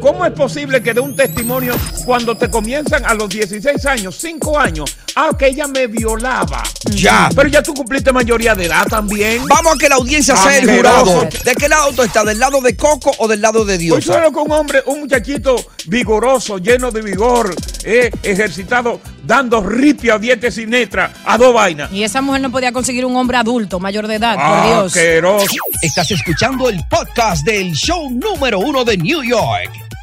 [SPEAKER 8] ¿Cómo es posible que dé un testimonio cuando te comienzan a los 16 años, 5 años? Ah, que ella me violaba.
[SPEAKER 6] Ya.
[SPEAKER 8] Pero ya tú cumpliste mayoría de edad también.
[SPEAKER 6] Vamos a que la audiencia sea el jurado. ¿De qué lado tú estás? ¿Del lado de Coco o del lado de
[SPEAKER 8] Hoy
[SPEAKER 6] Dios?
[SPEAKER 8] solo con un hombre, un muchachito vigoroso, lleno de vigor, eh, ejercitado, dando ripia a dieta sinestra, a dos vainas.
[SPEAKER 7] Y esa mujer no podía conseguir un hombre adulto, mayor de edad,
[SPEAKER 8] Ah,
[SPEAKER 7] por Dios.
[SPEAKER 8] Asqueroso.
[SPEAKER 6] Estás escuchando el podcast del show número uno de New York.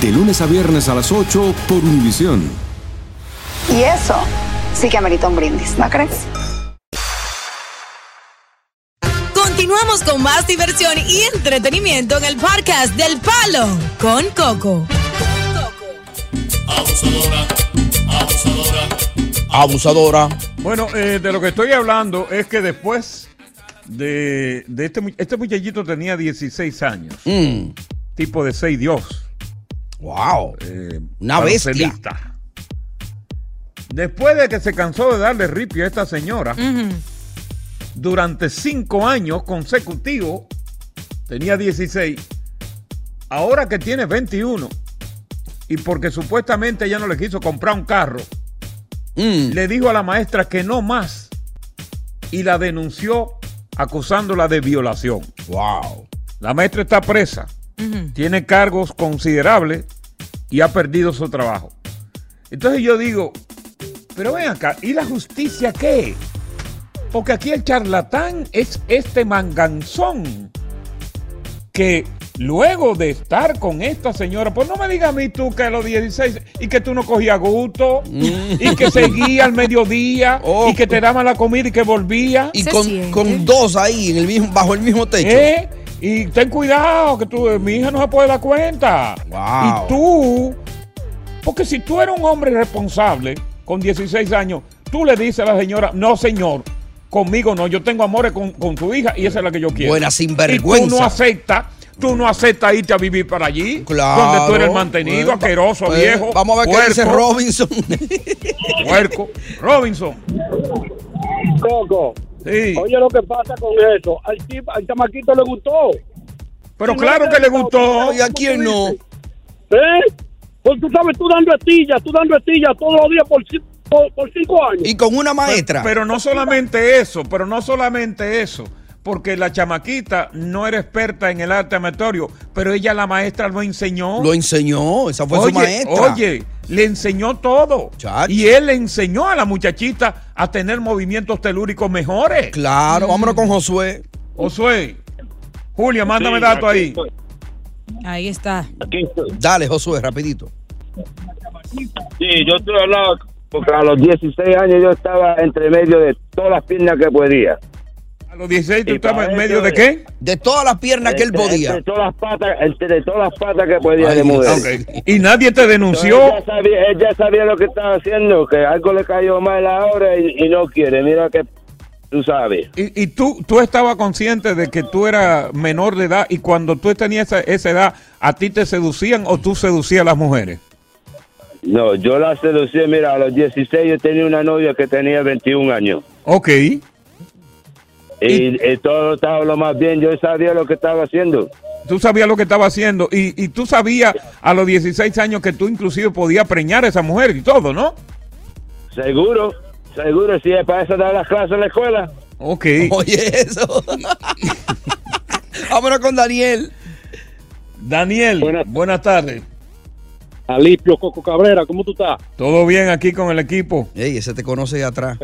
[SPEAKER 2] De lunes a viernes a las 8 por Univisión.
[SPEAKER 12] Y eso sí que amerita un brindis, ¿no crees?
[SPEAKER 16] Continuamos con más diversión y entretenimiento en el podcast del Palo con Coco.
[SPEAKER 6] Abusadora.
[SPEAKER 8] Bueno, eh, de lo que estoy hablando es que después de, de este, este muchachito tenía 16 años.
[SPEAKER 6] Mm.
[SPEAKER 8] Tipo de 6 Dios.
[SPEAKER 6] Wow.
[SPEAKER 8] Eh,
[SPEAKER 6] Una bestia.
[SPEAKER 8] baloncelista. Después de que se cansó de darle ripio a esta señora, durante 5 años consecutivos, tenía 16, ahora que tiene 21, y porque supuestamente ella no le quiso comprar un carro, le dijo a la maestra que no más y la denunció acusándola de violación.
[SPEAKER 6] Wow.
[SPEAKER 8] La maestra está presa, tiene cargos considerables y ha perdido su trabajo. Entonces yo digo, pero ven acá, ¿y la justicia qué? Porque aquí el charlatán es este manganzón que luego de estar con esta señora, pues no me digas a mí tú que a los 16 y que tú no cogías gusto y que seguía al mediodía y que te daban la comida y que volvía.
[SPEAKER 6] Y con, con dos ahí en el mismo, bajo el mismo techo.
[SPEAKER 8] ¿Eh? Y ten cuidado, que tú, mi hija no se puede dar cuenta.
[SPEAKER 6] Wow.
[SPEAKER 8] Y tú, porque si tú eres un hombre responsable con 16 años, tú le dices a la señora, no señor, conmigo no, yo tengo amores con, con tu hija y esa es la que yo quiero.
[SPEAKER 6] Buena
[SPEAKER 8] Y
[SPEAKER 6] sinvergüenza.
[SPEAKER 8] tú no aceptas, tú no aceptas irte a vivir para allí,
[SPEAKER 6] Claro.
[SPEAKER 8] donde tú eres mantenido,
[SPEAKER 6] Bueno,
[SPEAKER 8] asqueroso,
[SPEAKER 6] pues,
[SPEAKER 8] viejo.
[SPEAKER 6] Vamos a ver qué dice
[SPEAKER 8] puerco,
[SPEAKER 6] Robinson.
[SPEAKER 8] Puerco. Robinson.
[SPEAKER 10] Coco.
[SPEAKER 8] Sí.
[SPEAKER 10] Oye lo que pasa con eso. Al, al chamaquito le gustó.
[SPEAKER 8] Pero claro que le
[SPEAKER 10] gustó.
[SPEAKER 6] ¿Y a quién no?
[SPEAKER 10] ¿Eh? Pues tú sabes, tú dando estillas, tú dando estillas todos los días por, por, por cinco años.
[SPEAKER 6] Y con una maestra.
[SPEAKER 8] Pero, pero no solamente eso, pero no solamente eso. Porque la chamaquita no era experta en el arte amatorio, pero ella, la maestra, lo enseñó.
[SPEAKER 6] Lo enseñó, esa fue
[SPEAKER 8] oye,
[SPEAKER 6] su maestra.
[SPEAKER 8] Oye, le enseñó todo. Y él le enseñó a la muchachita a tener movimientos telúricos mejores.
[SPEAKER 6] Claro, vámonos con Josué.
[SPEAKER 8] Josué. Julia, mándame
[SPEAKER 10] Sí,
[SPEAKER 8] datos
[SPEAKER 10] aquí
[SPEAKER 8] ahí.
[SPEAKER 10] estoy.
[SPEAKER 7] Ahí está.
[SPEAKER 6] Dale, Josué, rapidito.
[SPEAKER 17] Sí, yo estoy hablando porque a los 16 años yo estaba entre medio de todas las piernas que podía.
[SPEAKER 8] A los 16 tú estabas en medio de qué?
[SPEAKER 6] De todas las piernas que él podía.
[SPEAKER 17] Entre todas las patas, entre todas las patas que podía de mujer.
[SPEAKER 8] Ok. Y nadie te denunció.
[SPEAKER 17] Entonces, sabía, ella sabía lo que estaba haciendo, que algo le cayó mal ahora y, y no quiere. Mira que tú sabes.
[SPEAKER 8] Y, y tú, tú estabas consciente de que tú eras menor de edad y cuando tú tenías esa, esa edad, ¿a ti te seducían o tú seducías a las mujeres?
[SPEAKER 17] No, yo la seducí, mira, a los 16 yo tenía una novia que tenía 21 años.
[SPEAKER 8] Ok.
[SPEAKER 17] Y, y todo estaba lo más bien, yo sabía lo que estaba haciendo.
[SPEAKER 8] Tú sabías lo que estaba haciendo y, y tú sabías a los 16 años que tú inclusive podías preñar a esa mujer y todo, ¿no?
[SPEAKER 17] Seguro, seguro, si es para eso dar las clases en la escuela.
[SPEAKER 8] Ok.
[SPEAKER 6] Oye, eso. Vámonos con Daniel.
[SPEAKER 8] Daniel, buenas, tardes.
[SPEAKER 10] Alipio Coco Cabrera, ¿cómo tú estás?
[SPEAKER 8] ¿Todo bien aquí con el equipo?
[SPEAKER 6] Ey, ese te conoce de atrás.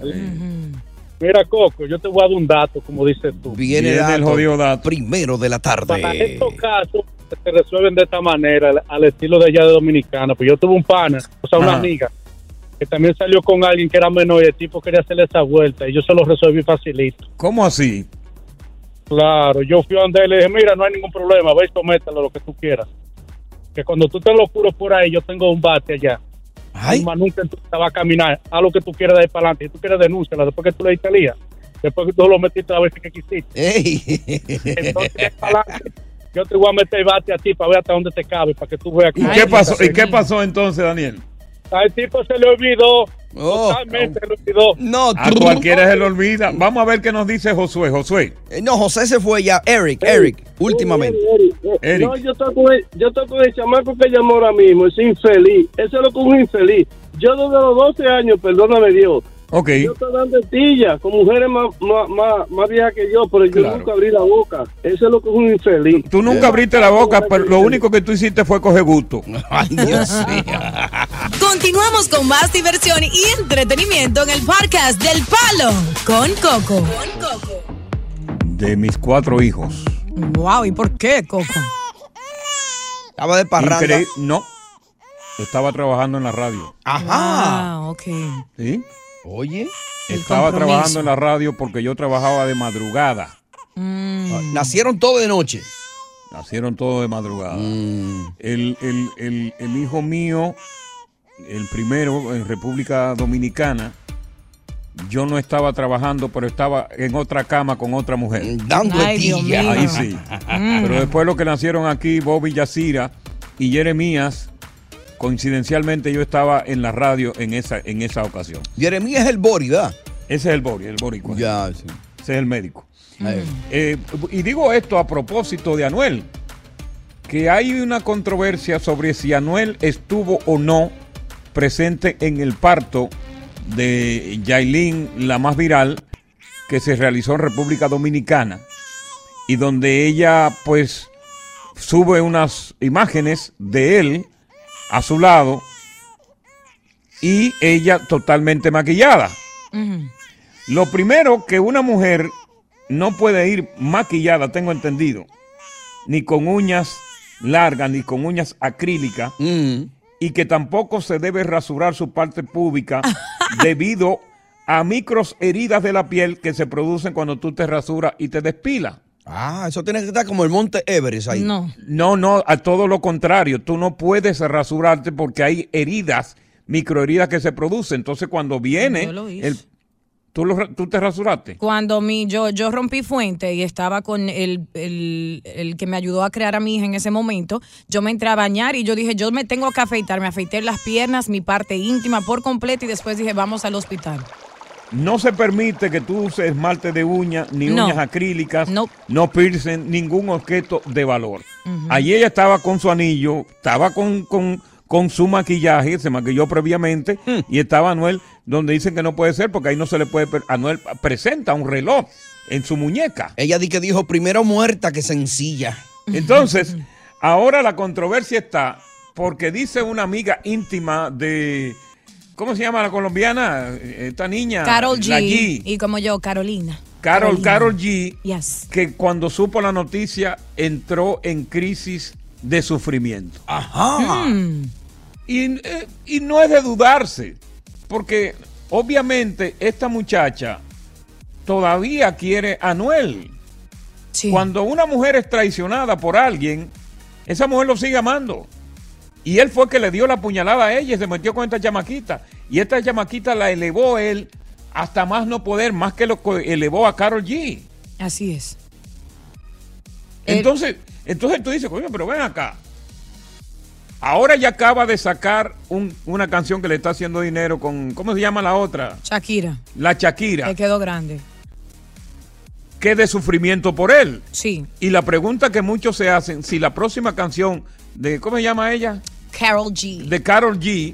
[SPEAKER 10] Mira, Coco, yo te voy a dar un dato, como dices tú.
[SPEAKER 6] Viene,
[SPEAKER 8] Viene el jodido dato.
[SPEAKER 6] primero de la
[SPEAKER 10] Para
[SPEAKER 6] tarde.
[SPEAKER 10] estos casos se resuelven de esta manera, al, al estilo de allá de Dominicana. Pues yo tuve un pana, o sea, una
[SPEAKER 8] Ajá.
[SPEAKER 10] amiga, que también salió con alguien que era menor y el tipo quería hacerle esa vuelta y yo se lo resolví facilito.
[SPEAKER 8] ¿Cómo así?
[SPEAKER 10] Claro, yo fui a donde él y le dije, mira, no hay ningún problema, ve y comételo lo que tú quieras.
[SPEAKER 18] que cuando tú te lo puros por ahí, yo tengo un bate allá.
[SPEAKER 6] Ay.
[SPEAKER 18] Tú te va a caminar, haz lo que tú quieras de ahí para adelante. Si tú quieres denúnciala, después que tú le diste lía, después que tú lo metiste a ver si que quisiste. Entonces, para adelante, yo te voy a meter bate a ti para ver hasta dónde te cabe, para que tú veas.
[SPEAKER 8] ¿Y qué pasó? ¿Y qué pasó entonces, Daniel?
[SPEAKER 18] Al tipo se le olvidó. Totalmente se le olvidó.
[SPEAKER 6] No,
[SPEAKER 8] A cualquiera se le olvida. Vamos a ver qué nos dice Josué. Josué.
[SPEAKER 6] Eh, No, José se fue ya. Eric, Eric, últimamente.
[SPEAKER 8] Eric.
[SPEAKER 10] No, yo estoy con el, yo estoy con el chamaco que llamó ahora mismo, es infeliz. Eso es lo que es un infeliz. Yo desde los 12 años, perdóname Dios.
[SPEAKER 8] Ok.
[SPEAKER 10] Yo estoy dando tilla con mujeres más, más, más, más viejas que yo, pero yo
[SPEAKER 8] Claro.
[SPEAKER 10] nunca abrí la boca. Eso es lo que es un infeliz.
[SPEAKER 8] Tú nunca abriste la boca, pero lo único que tú hiciste fue coger gusto.
[SPEAKER 6] Ay, Dios mío.
[SPEAKER 16] Continuamos con más diversión y entretenimiento en el podcast del Palo con Coco.
[SPEAKER 8] De mis cuatro hijos.
[SPEAKER 7] Wow, ¿y por qué, Coco?
[SPEAKER 6] Estaba de parranda.
[SPEAKER 8] Increí- No. Estaba trabajando en la radio.
[SPEAKER 6] Ajá.
[SPEAKER 7] Ah, ok.
[SPEAKER 8] ¿Sí?
[SPEAKER 6] Oye.
[SPEAKER 8] Estaba
[SPEAKER 7] compromiso.
[SPEAKER 8] trabajando en la radio porque yo trabajaba de madrugada.
[SPEAKER 7] Mm.
[SPEAKER 6] Nacieron todos de noche.
[SPEAKER 8] Nacieron todos de madrugada.
[SPEAKER 6] Mm.
[SPEAKER 8] El, el- el- el hijo mío, el primero en República Dominicana, yo no estaba trabajando, pero estaba en otra cama con otra mujer.
[SPEAKER 6] Dando
[SPEAKER 7] Ay, Dios
[SPEAKER 6] tilla.
[SPEAKER 7] mío.
[SPEAKER 8] Ahí sí.
[SPEAKER 7] Mm.
[SPEAKER 8] Pero después los que nacieron aquí, Bobby Yacira y Jeremías, coincidencialmente yo estaba en la radio en esa, en esa ocasión.
[SPEAKER 6] Jeremías es el Bori, ¿verdad?
[SPEAKER 8] Ese es el Bori, el boricua.
[SPEAKER 6] Ya, sí.
[SPEAKER 8] Ese es el médico. Eh, y digo esto a propósito de Anuel, que hay una controversia sobre si Anuel estuvo o no presente en el parto de Yailin, la más viral, que se realizó en República Dominicana, y donde ella pues sube unas imágenes de él a su lado y ella totalmente maquillada. Lo primero que una mujer no puede ir maquillada, tengo entendido, ni con uñas largas, ni con uñas acrílicas,
[SPEAKER 6] Mm.
[SPEAKER 8] y que tampoco se debe rasurar su parte pública debido a micros heridas de la piel que se producen cuando tú te rasuras y te despilas.
[SPEAKER 6] Ah, eso tiene que estar como el monte Everest ahí.
[SPEAKER 7] No.
[SPEAKER 8] No, no, a todo lo contrario. Tú no puedes rasurarte porque hay heridas, microheridas que se producen. Entonces, cuando viene,
[SPEAKER 7] Yo lo hice.
[SPEAKER 8] el, ¿tú, lo tú te rasuraste.
[SPEAKER 7] Cuando mi, yo, yo rompí fuente y estaba con el, el, el que me ayudó a crear a mi hija en ese momento, yo me entré a bañar y yo dije, yo me tengo que afeitar. Me afeité las piernas, mi parte íntima por completo y después dije, vamos al hospital.
[SPEAKER 8] No se permite que tú uses esmalte de uñas, ni
[SPEAKER 7] No.
[SPEAKER 8] uñas acrílicas,
[SPEAKER 7] No.
[SPEAKER 8] no piercen ningún objeto de valor. Allí ella estaba con su anillo, estaba con, con, con su maquillaje, se maquilló previamente,
[SPEAKER 6] Hmm.
[SPEAKER 8] y estaba Anuel, donde dicen que no puede ser, porque ahí no se le puede... Anuel presenta un reloj en su muñeca.
[SPEAKER 6] Ella di que dijo primero muerta que sencilla.
[SPEAKER 8] Entonces, ahora la controversia está porque dice una amiga íntima de... ¿Cómo se llama la colombiana? Esta niña.
[SPEAKER 7] Carol G,
[SPEAKER 8] La G.
[SPEAKER 7] Y como yo, Carolina.
[SPEAKER 8] Carol,
[SPEAKER 7] Carolina.
[SPEAKER 8] Carol G,
[SPEAKER 7] Yes.
[SPEAKER 8] que cuando supo la noticia entró en crisis de sufrimiento.
[SPEAKER 6] Ajá.
[SPEAKER 7] Mm.
[SPEAKER 8] Y, eh, y no es de dudarse, porque obviamente esta muchacha todavía quiere a Anuel. Cuando una mujer es traicionada por alguien, esa mujer lo sigue amando. Y él fue el que le dio la puñalada a ella y se metió con esta chamaquita. Y esta chamaquita la elevó él hasta más no poder, más que lo que elevó a Carol G.
[SPEAKER 7] Así es.
[SPEAKER 8] Entonces, entonces tú dices, coño, pero ven acá. Ahora ya acaba de sacar un- una canción que le está haciendo dinero con, ¿cómo se llama la otra?
[SPEAKER 7] Shakira.
[SPEAKER 8] La Shakira.
[SPEAKER 7] Que quedó grande.
[SPEAKER 8] Que de sufrimiento por él.
[SPEAKER 7] Sí.
[SPEAKER 8] Y la pregunta que muchos se hacen, si la próxima canción de, ¿cómo se llama ella?
[SPEAKER 7] Carol G.
[SPEAKER 8] De Carol G.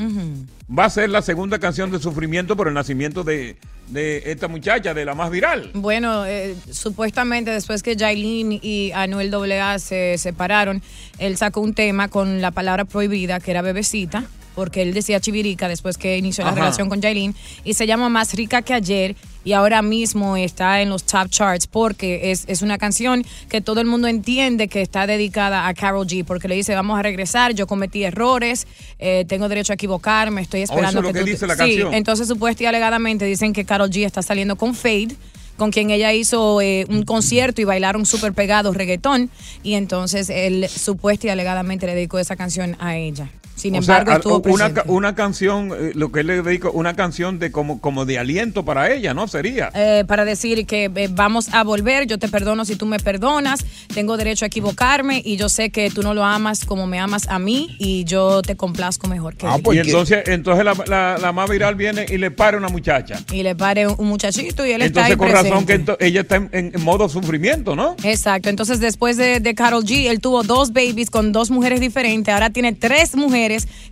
[SPEAKER 8] Va a ser la segunda canción de sufrimiento por el nacimiento de, de esta muchacha, de la más viral.
[SPEAKER 7] Bueno, eh, supuestamente después que Jailin y Anuel AA se separaron, él sacó un tema con la palabra prohibida, que era bebecita, porque él decía chivirica después que inició la relación con Jailin, y se llama Más rica que ayer, y ahora mismo está en los top charts porque es, es una canción que todo el mundo entiende que está dedicada a Carol G, porque le dice, vamos a regresar, yo cometí errores, eh, tengo derecho a equivocarme, estoy
[SPEAKER 8] Oh, eso
[SPEAKER 7] esperando
[SPEAKER 8] es lo que
[SPEAKER 7] tú-
[SPEAKER 8] dice la
[SPEAKER 7] Sí,
[SPEAKER 8] canción.
[SPEAKER 7] entonces supuestamente y alegadamente dicen que Carol G está saliendo con Fade, con quien ella hizo eh, un concierto y bailaron súper pegados reggaetón. Y entonces él supuesta y alegadamente le dedicó esa canción a ella. Sin
[SPEAKER 8] O
[SPEAKER 7] embargo, estuvo
[SPEAKER 8] una,
[SPEAKER 7] presente.
[SPEAKER 8] ca- una canción, eh, lo que él le dedico, una canción de como, como de aliento para ella, ¿no? Sería.
[SPEAKER 7] Eh, para decir que eh, vamos a volver, yo te perdono si tú me perdonas, tengo derecho a equivocarme y yo sé que tú no lo amas como me amas a mí y yo te complazco mejor
[SPEAKER 6] Ah,
[SPEAKER 7] que
[SPEAKER 6] pues
[SPEAKER 7] él.
[SPEAKER 8] y entonces, entonces la, la- la más viral viene y le para una muchacha.
[SPEAKER 7] Y le pare un muchachito y él está ahí
[SPEAKER 8] Entonces, con razón que ento- ella está en modo sufrimiento, ¿no?
[SPEAKER 7] Exacto, entonces después de, de Carol G, él tuvo dos babies con dos mujeres diferentes, ahora tiene tres mujeres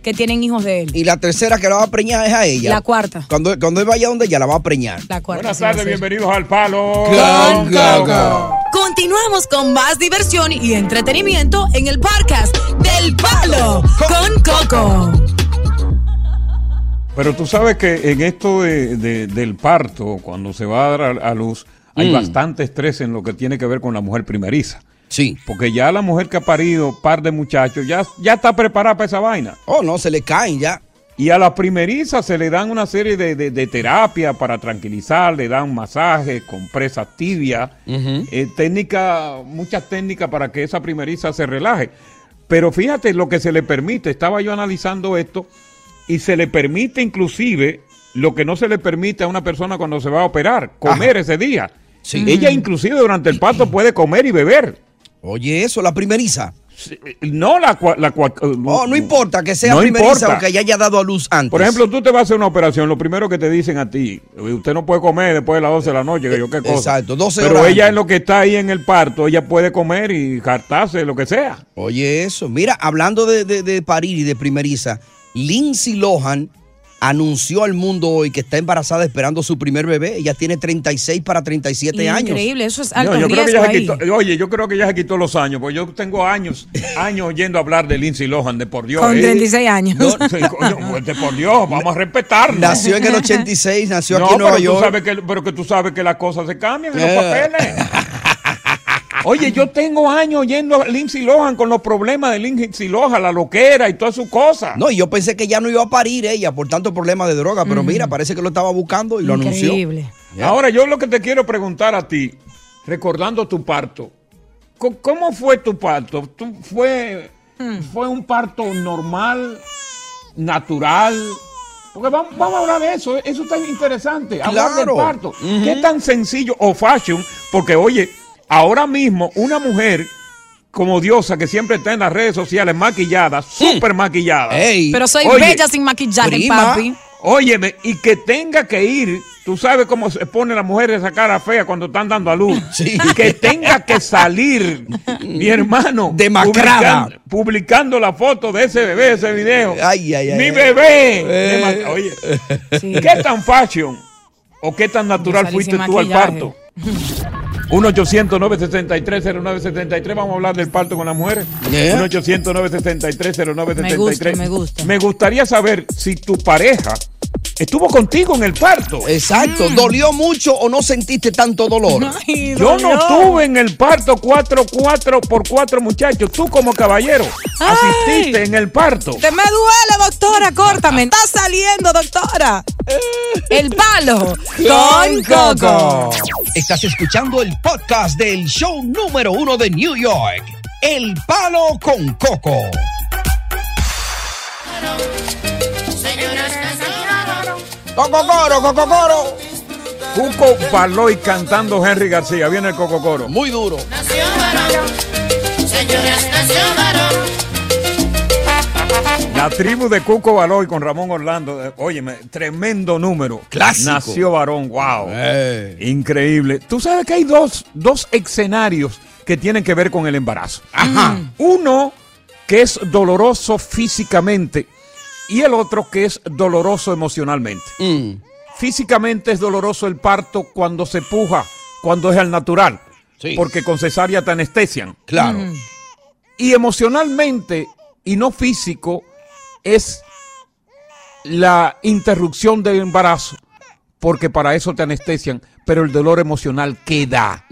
[SPEAKER 7] que tienen hijos de él.
[SPEAKER 6] Y la tercera que la va a preñar es a ella.
[SPEAKER 7] La cuarta.
[SPEAKER 6] Cuando, cuando él vaya donde ella la va a preñar.
[SPEAKER 7] La cuarta.
[SPEAKER 8] Buenas tardes, bienvenidos al Palo.
[SPEAKER 6] Con
[SPEAKER 8] Coco.
[SPEAKER 16] Continuamos con más diversión y entretenimiento en el podcast del Palo con Coco.
[SPEAKER 8] Pero tú sabes que en esto de- de- del parto, cuando se va a dar a, a luz, hay
[SPEAKER 6] Mm.
[SPEAKER 8] bastante estrés en lo que tiene que ver con la mujer primeriza.
[SPEAKER 6] Sí.
[SPEAKER 8] Porque ya la mujer que ha parido par de muchachos ya, ya está preparada para esa vaina.
[SPEAKER 6] Oh, no, se le caen ya.
[SPEAKER 8] Y a la primeriza se le dan una serie de, de, de terapia para tranquilizar, le dan masajes, compresas tibias, eh, técnica, muchas técnicas para que esa primeriza se relaje. Pero fíjate lo que se le permite, estaba yo analizando esto, y se le permite inclusive lo que no se le permite a una persona cuando se va a operar, comer ese día. Ella inclusive durante el parto puede comer y beber.
[SPEAKER 6] Oye, eso, la primeriza.
[SPEAKER 8] No la la cua-
[SPEAKER 6] Oh, no importa que sea
[SPEAKER 8] No
[SPEAKER 6] primeriza
[SPEAKER 8] importa.
[SPEAKER 6] o que ella haya dado a luz antes.
[SPEAKER 8] Por ejemplo, tú te vas a hacer una operación, lo primero que te dicen a ti, usted no puede comer después de las 12 de la noche, que yo qué cosa.
[SPEAKER 6] Exacto, 12
[SPEAKER 8] Pero
[SPEAKER 6] horas
[SPEAKER 8] ella en lo que está ahí en el parto, ella puede comer y jartarse, lo que sea.
[SPEAKER 6] Oye, eso. Mira, hablando de, de- de parir y de primeriza, Lindsay Lohan anunció al mundo hoy que está embarazada esperando su primer bebé. Ella tiene 36 para 37 años.
[SPEAKER 7] Increíble, eso es alto
[SPEAKER 8] No, yo creo que ella se quitó, oye, yo creo que ella se quitó los años, porque yo tengo años, años oyendo hablar de Lindsay Lohan, de por Dios.
[SPEAKER 7] Con
[SPEAKER 8] eh.
[SPEAKER 7] 36 años.
[SPEAKER 8] Sí, pues, de por Dios, vamos a respetarnos.
[SPEAKER 6] Nació en el 86, nació
[SPEAKER 8] no,
[SPEAKER 6] aquí en Nueva
[SPEAKER 8] pero
[SPEAKER 6] York.
[SPEAKER 8] Tú sabes que, pero que tú sabes que las cosas se cambian en los
[SPEAKER 6] Eh.
[SPEAKER 8] papeles. Oye, yo tengo años oyendo a Lindsay Lohan con los problemas de Lindsay Lohan, la loquera y todas sus cosas.
[SPEAKER 6] No, y yo pensé que ya no iba a parir ella por tanto problema de droga, pero mira, parece que lo estaba buscando y lo anunció. Ya.
[SPEAKER 8] Ahora, yo lo que te quiero preguntar a ti, recordando tu parto, ¿cómo fue tu parto? ¿Tú fue, ¿Fue un parto normal, natural? Porque vamos, vamos a hablar de eso, eso está interesante, hablar del
[SPEAKER 6] Claro.
[SPEAKER 8] parto.
[SPEAKER 6] Ujú.
[SPEAKER 8] ¿Qué tan sencillo o fashion? Porque, oye, ahora mismo una mujer como diosa que siempre está en las redes sociales maquillada, súper maquillada.
[SPEAKER 7] Pero soy
[SPEAKER 8] Oye,
[SPEAKER 7] bella sin maquillaje,
[SPEAKER 8] prima,
[SPEAKER 7] papi.
[SPEAKER 8] Óyeme, y que tenga que ir, tú sabes cómo se pone la mujer esa cara fea cuando están dando a luz. Que tenga que salir, mi hermano.
[SPEAKER 6] Demacrada.
[SPEAKER 8] Publicando, publicando la foto de ese bebé, ese video.
[SPEAKER 6] Ay, ay, ay,
[SPEAKER 8] Mi
[SPEAKER 6] ay.
[SPEAKER 8] bebé.
[SPEAKER 6] Eh.
[SPEAKER 8] Oye, ¿qué tan fashion o qué tan natural fuiste tú al parto? 1 800 973 0973 Vamos a hablar del parto con las mujeres.
[SPEAKER 6] Yeah.
[SPEAKER 8] 1 800 973 0973
[SPEAKER 7] Me gusta, me gusta.
[SPEAKER 8] Me gustaría saber si tu pareja estuvo contigo en el parto.
[SPEAKER 6] Exacto. ¿Dolió mucho o no sentiste tanto dolor?
[SPEAKER 7] Ay,
[SPEAKER 8] Yo no estuve en el parto 4, 4 por 4 muchachos. Tú como caballero
[SPEAKER 7] Ay.
[SPEAKER 8] asististe en el parto.
[SPEAKER 7] Te me duele, doctora, córtame. Está saliendo, doctora. El palo con Coco.
[SPEAKER 6] Estás escuchando el podcast del show número uno de New York. El palo con Coco. Coco Coro, Coco Coro.
[SPEAKER 8] Cuco Baloy cantando Henry García. Viene el cococoro.
[SPEAKER 6] Muy duro.
[SPEAKER 19] Señores, nació varón.
[SPEAKER 8] La tribu de Cuco Baloy con Ramón Orlando. eh, Óyeme, tremendo número.
[SPEAKER 6] Clásico.
[SPEAKER 8] Nació varón, wow.
[SPEAKER 6] Eh.
[SPEAKER 8] Increíble. Tú sabes que hay dos, dos escenarios que tienen que ver con el embarazo.
[SPEAKER 6] Ajá.
[SPEAKER 8] Uno que es doloroso físicamente y el otro que es doloroso emocionalmente.
[SPEAKER 6] Mm.
[SPEAKER 8] Físicamente es doloroso el parto cuando se puja, cuando es al natural,
[SPEAKER 6] Sí.
[SPEAKER 8] porque con cesárea te anestesian.
[SPEAKER 6] Claro.
[SPEAKER 8] Y emocionalmente y no físico es la interrupción del embarazo, porque para eso te anestesian, pero el dolor emocional queda.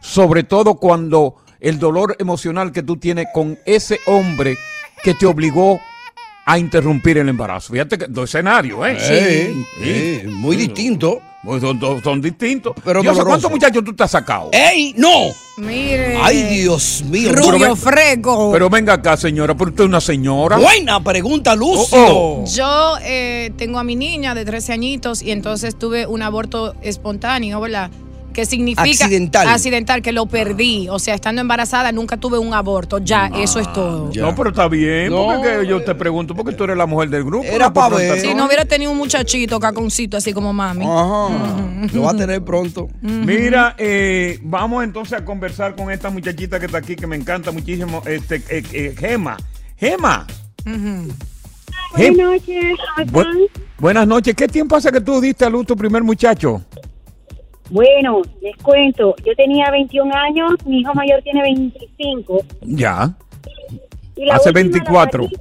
[SPEAKER 8] Sobre todo cuando el dolor emocional que tú tienes con ese hombre que te obligó a interrumpir el embarazo. Fíjate que dos escenarios, ¿eh?
[SPEAKER 6] Eh, eh, muy distinto.
[SPEAKER 8] Pues son, son- son distintos.
[SPEAKER 6] Pero doloroso.
[SPEAKER 8] ¿Cuántos muchachos tú te has sacado?
[SPEAKER 6] ¡Ey! ¡No!
[SPEAKER 7] Mire.
[SPEAKER 6] ¡Ay, Dios mío!
[SPEAKER 7] Rubio freco.
[SPEAKER 8] Pero venga acá, señora, pero usted es una señora.
[SPEAKER 6] Buena pregunta, Lucio.
[SPEAKER 8] Oh,
[SPEAKER 7] Yo eh, tengo a mi niña de 13 añitos y entonces tuve un aborto espontáneo, ¿verdad? Que significa
[SPEAKER 6] Accidental.
[SPEAKER 7] accidental, que lo perdí. O sea, estando embarazada nunca tuve un aborto. Ya, eso es todo.
[SPEAKER 8] No, pero está bien.
[SPEAKER 6] No.
[SPEAKER 8] Porque que yo te pregunto, porque tú eres la mujer del grupo.
[SPEAKER 6] Era
[SPEAKER 8] no
[SPEAKER 6] pa'
[SPEAKER 8] por
[SPEAKER 6] ver.
[SPEAKER 8] pronto,
[SPEAKER 7] Si no hubiera tenido un muchachito caconcito así como mami.
[SPEAKER 6] Ajá. Lo va a tener pronto.
[SPEAKER 8] Mira, eh, vamos entonces a conversar con esta muchachita que está aquí, que me encanta muchísimo, este, eh, eh, Gema. Gema.
[SPEAKER 20] Buenas noches,
[SPEAKER 8] buenas noches. ¿Qué tiempo hace que tú diste a luz tu primer muchacho?
[SPEAKER 20] Bueno, les cuento, yo tenía 21 años, mi hijo mayor tiene 25.
[SPEAKER 8] Ya.
[SPEAKER 20] Y la
[SPEAKER 8] Hace
[SPEAKER 20] última la
[SPEAKER 8] 24.
[SPEAKER 20] parí-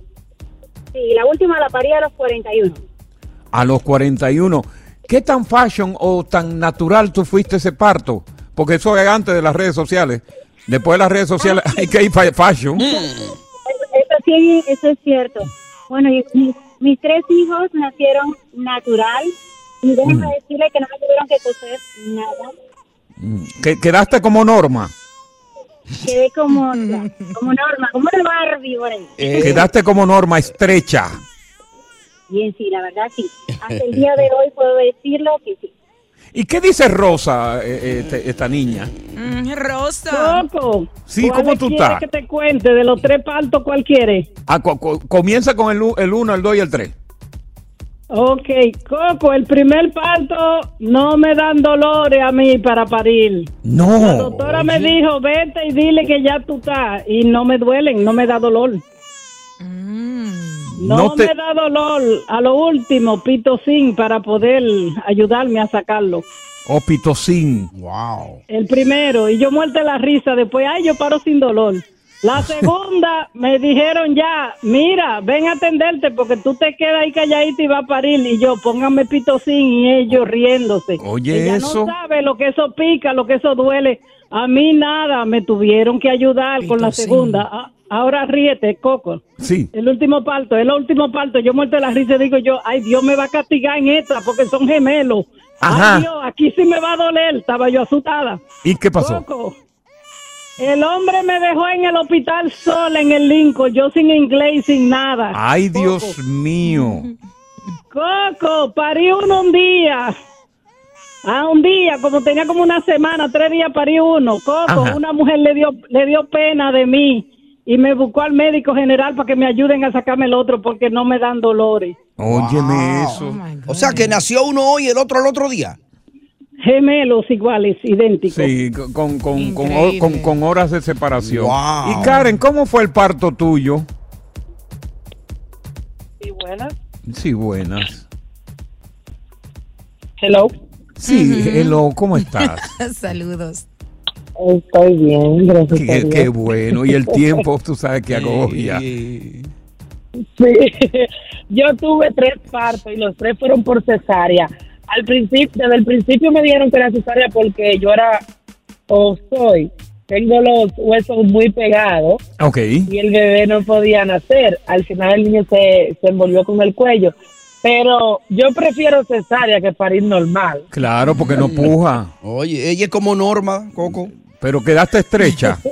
[SPEAKER 20] sí, la última la parí a los 41.
[SPEAKER 8] A los 41. ¿Qué tan fashion o tan natural tú fuiste ese parto? Porque eso es antes de las redes sociales. Después de las redes sociales hay que ir fa- fashion.
[SPEAKER 20] Eso, eso sí, eso es cierto. Bueno, y mis, mis tres hijos nacieron natural. Y déjenme decirle que no me tuvieron que coser nada.
[SPEAKER 8] Que, quedaste como norma.
[SPEAKER 20] Quedé como, como norma, como una Barbie por ahí.
[SPEAKER 8] Quedaste como norma estrecha.
[SPEAKER 20] Bien, sí, la verdad sí. Hasta el día de hoy puedo decirlo que sí.
[SPEAKER 8] ¿Y qué dice Rosa, eh, eh, este- esta niña?
[SPEAKER 7] Mm, Rosa.
[SPEAKER 21] Coco.
[SPEAKER 8] Sí, ¿cómo
[SPEAKER 21] ¿cuál
[SPEAKER 8] tú estás?
[SPEAKER 21] que te cuente de los tres partos cuál quiere?
[SPEAKER 8] Ah, co- co- comienza con el 1, el 2 y el 3.
[SPEAKER 21] Ok, Coco, el primer parto no me dan dolores a mí para parir. La
[SPEAKER 8] No.
[SPEAKER 21] doctora me dijo, vete y dile que ya tú estás. Y no me duelen, no me da dolor. No,
[SPEAKER 8] No te-
[SPEAKER 21] me da dolor. A lo último, pitocin para poder ayudarme a sacarlo.
[SPEAKER 8] Opitocin.
[SPEAKER 6] Wow.
[SPEAKER 21] El primero, y yo muerte la risa, después, ay, yo paro sin dolor. La segunda, me dijeron ya, mira, ven a atenderte porque tú te quedas ahí calladita y va a parir. Y yo, póngame pitocin y ellos riéndose.
[SPEAKER 8] Oye,
[SPEAKER 21] Ella
[SPEAKER 8] eso.
[SPEAKER 21] no sabe lo que eso pica, lo que eso duele. A mí nada, me tuvieron que ayudar con la segunda. Ah, Ahora ríete, Coco.
[SPEAKER 8] Sí.
[SPEAKER 21] El último parto, el último parto, yo muerto la risa y digo yo, ay, Dios me va a castigar en esta porque son gemelos.
[SPEAKER 8] Ajá.
[SPEAKER 21] Ay, Dios, aquí sí me va a doler. Estaba yo asustada.
[SPEAKER 8] ¿Y qué pasó?
[SPEAKER 21] Coco, el hombre me dejó en el hospital sola en el Lincoln, yo sin inglés y sin nada.
[SPEAKER 8] Ay, Dios mío.
[SPEAKER 21] Coco, parí uno un día. Ah, un día, como tenía como una semana, tres días parí uno. Coco,
[SPEAKER 8] Ajá.
[SPEAKER 21] una mujer le dio, le dio pena de mí y me buscó al médico general para que me ayuden a sacarme el otro porque no me dan dolores.
[SPEAKER 8] Óyeme eso.
[SPEAKER 6] O sea, que nació uno hoy y el otro al otro día.
[SPEAKER 21] Gemelos iguales, idénticos.
[SPEAKER 8] Sí, con, con, con, con, con- horas de separación.
[SPEAKER 6] Wow.
[SPEAKER 8] Y Karen, ¿cómo fue el parto tuyo?
[SPEAKER 21] Sí, buenas.
[SPEAKER 8] Sí, buenas.
[SPEAKER 21] Hello.
[SPEAKER 8] Sí, hello, ¿cómo estás?
[SPEAKER 7] Saludos.
[SPEAKER 21] Estoy bien, gracias
[SPEAKER 8] Qué, qué bueno. Y el tiempo, tú sabes que agobia.
[SPEAKER 21] Sí. Yo tuve tres partos y los tres fueron por cesárea. Al principio, desde el principio me dijeron que era cesárea porque yo era o soy, tengo los huesos muy pegados
[SPEAKER 8] Ok.
[SPEAKER 21] y el bebé no podía nacer. Al final el niño se, se envolvió con el cuello. Pero yo prefiero cesárea que parir normal.
[SPEAKER 8] Claro, porque no puja.
[SPEAKER 6] Oye, ella es como Norma, Coco.
[SPEAKER 8] Pero quedaste estrecha.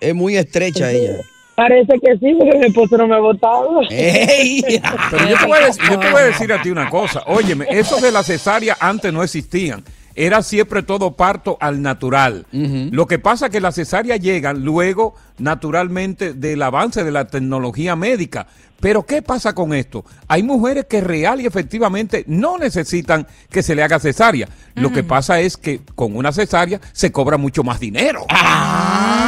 [SPEAKER 6] Es muy estrecha ella.
[SPEAKER 21] Parece que sí, porque mi esposo no me ha votado.
[SPEAKER 8] Pero yo te, voy a decir, yo te voy a decir a ti una cosa. Óyeme, esos de la cesárea antes no existían. Era siempre todo parto al natural. Lo que pasa es que las cesáreas llegan luego, naturalmente, del avance de la tecnología médica. Pero ¿qué pasa con esto? Hay mujeres que real y efectivamente no necesitan que se le haga cesárea. Lo que pasa es que con una cesárea se cobra mucho más dinero.
[SPEAKER 6] Ah,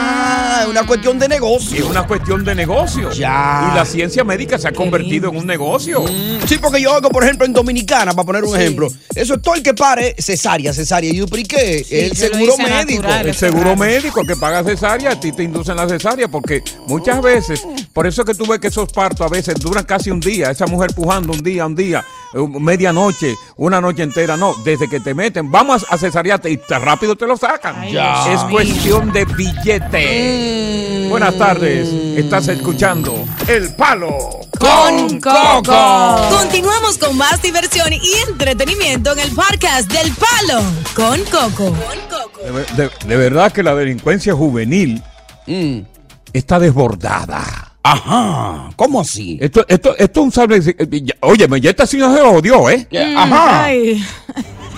[SPEAKER 6] es una cuestión de negocio.
[SPEAKER 8] Es una cuestión de negocio.
[SPEAKER 6] Ya.
[SPEAKER 8] Y la ciencia médica se ha convertido en un negocio.
[SPEAKER 6] Sí, porque yo hago, por ejemplo, en Dominicana, para poner un ejemplo. Eso es todo el que pare, cesárea, cesárea. Y yo, ¿pero y qué? el
[SPEAKER 8] yo lo
[SPEAKER 6] seguro médico.
[SPEAKER 8] natural, El seguro médico que paga cesárea, a ti te inducen la cesárea, porque muchas veces, por eso es que tú ves que esos partos a veces duran casi un día, esa mujer pujando un día, un día, eh, medianoche, una noche entera, no, desde que te meten, vamos a cesarearte y tan rápido te lo sacan.
[SPEAKER 6] Ya.
[SPEAKER 8] Es cuestión de billete. Buenas tardes. Estás escuchando El Palo
[SPEAKER 16] con Coco. Continuamos con más diversión y entretenimiento en el podcast del Palo con Coco.
[SPEAKER 8] De, de- de verdad que la delincuencia juvenil está desbordada.
[SPEAKER 6] Ajá, ¿cómo así?
[SPEAKER 8] Esto, esto, esto es un sable. eh, ya- Óyeme, ya esta señora se odió, ¿eh?
[SPEAKER 6] Ajá.
[SPEAKER 7] Ay.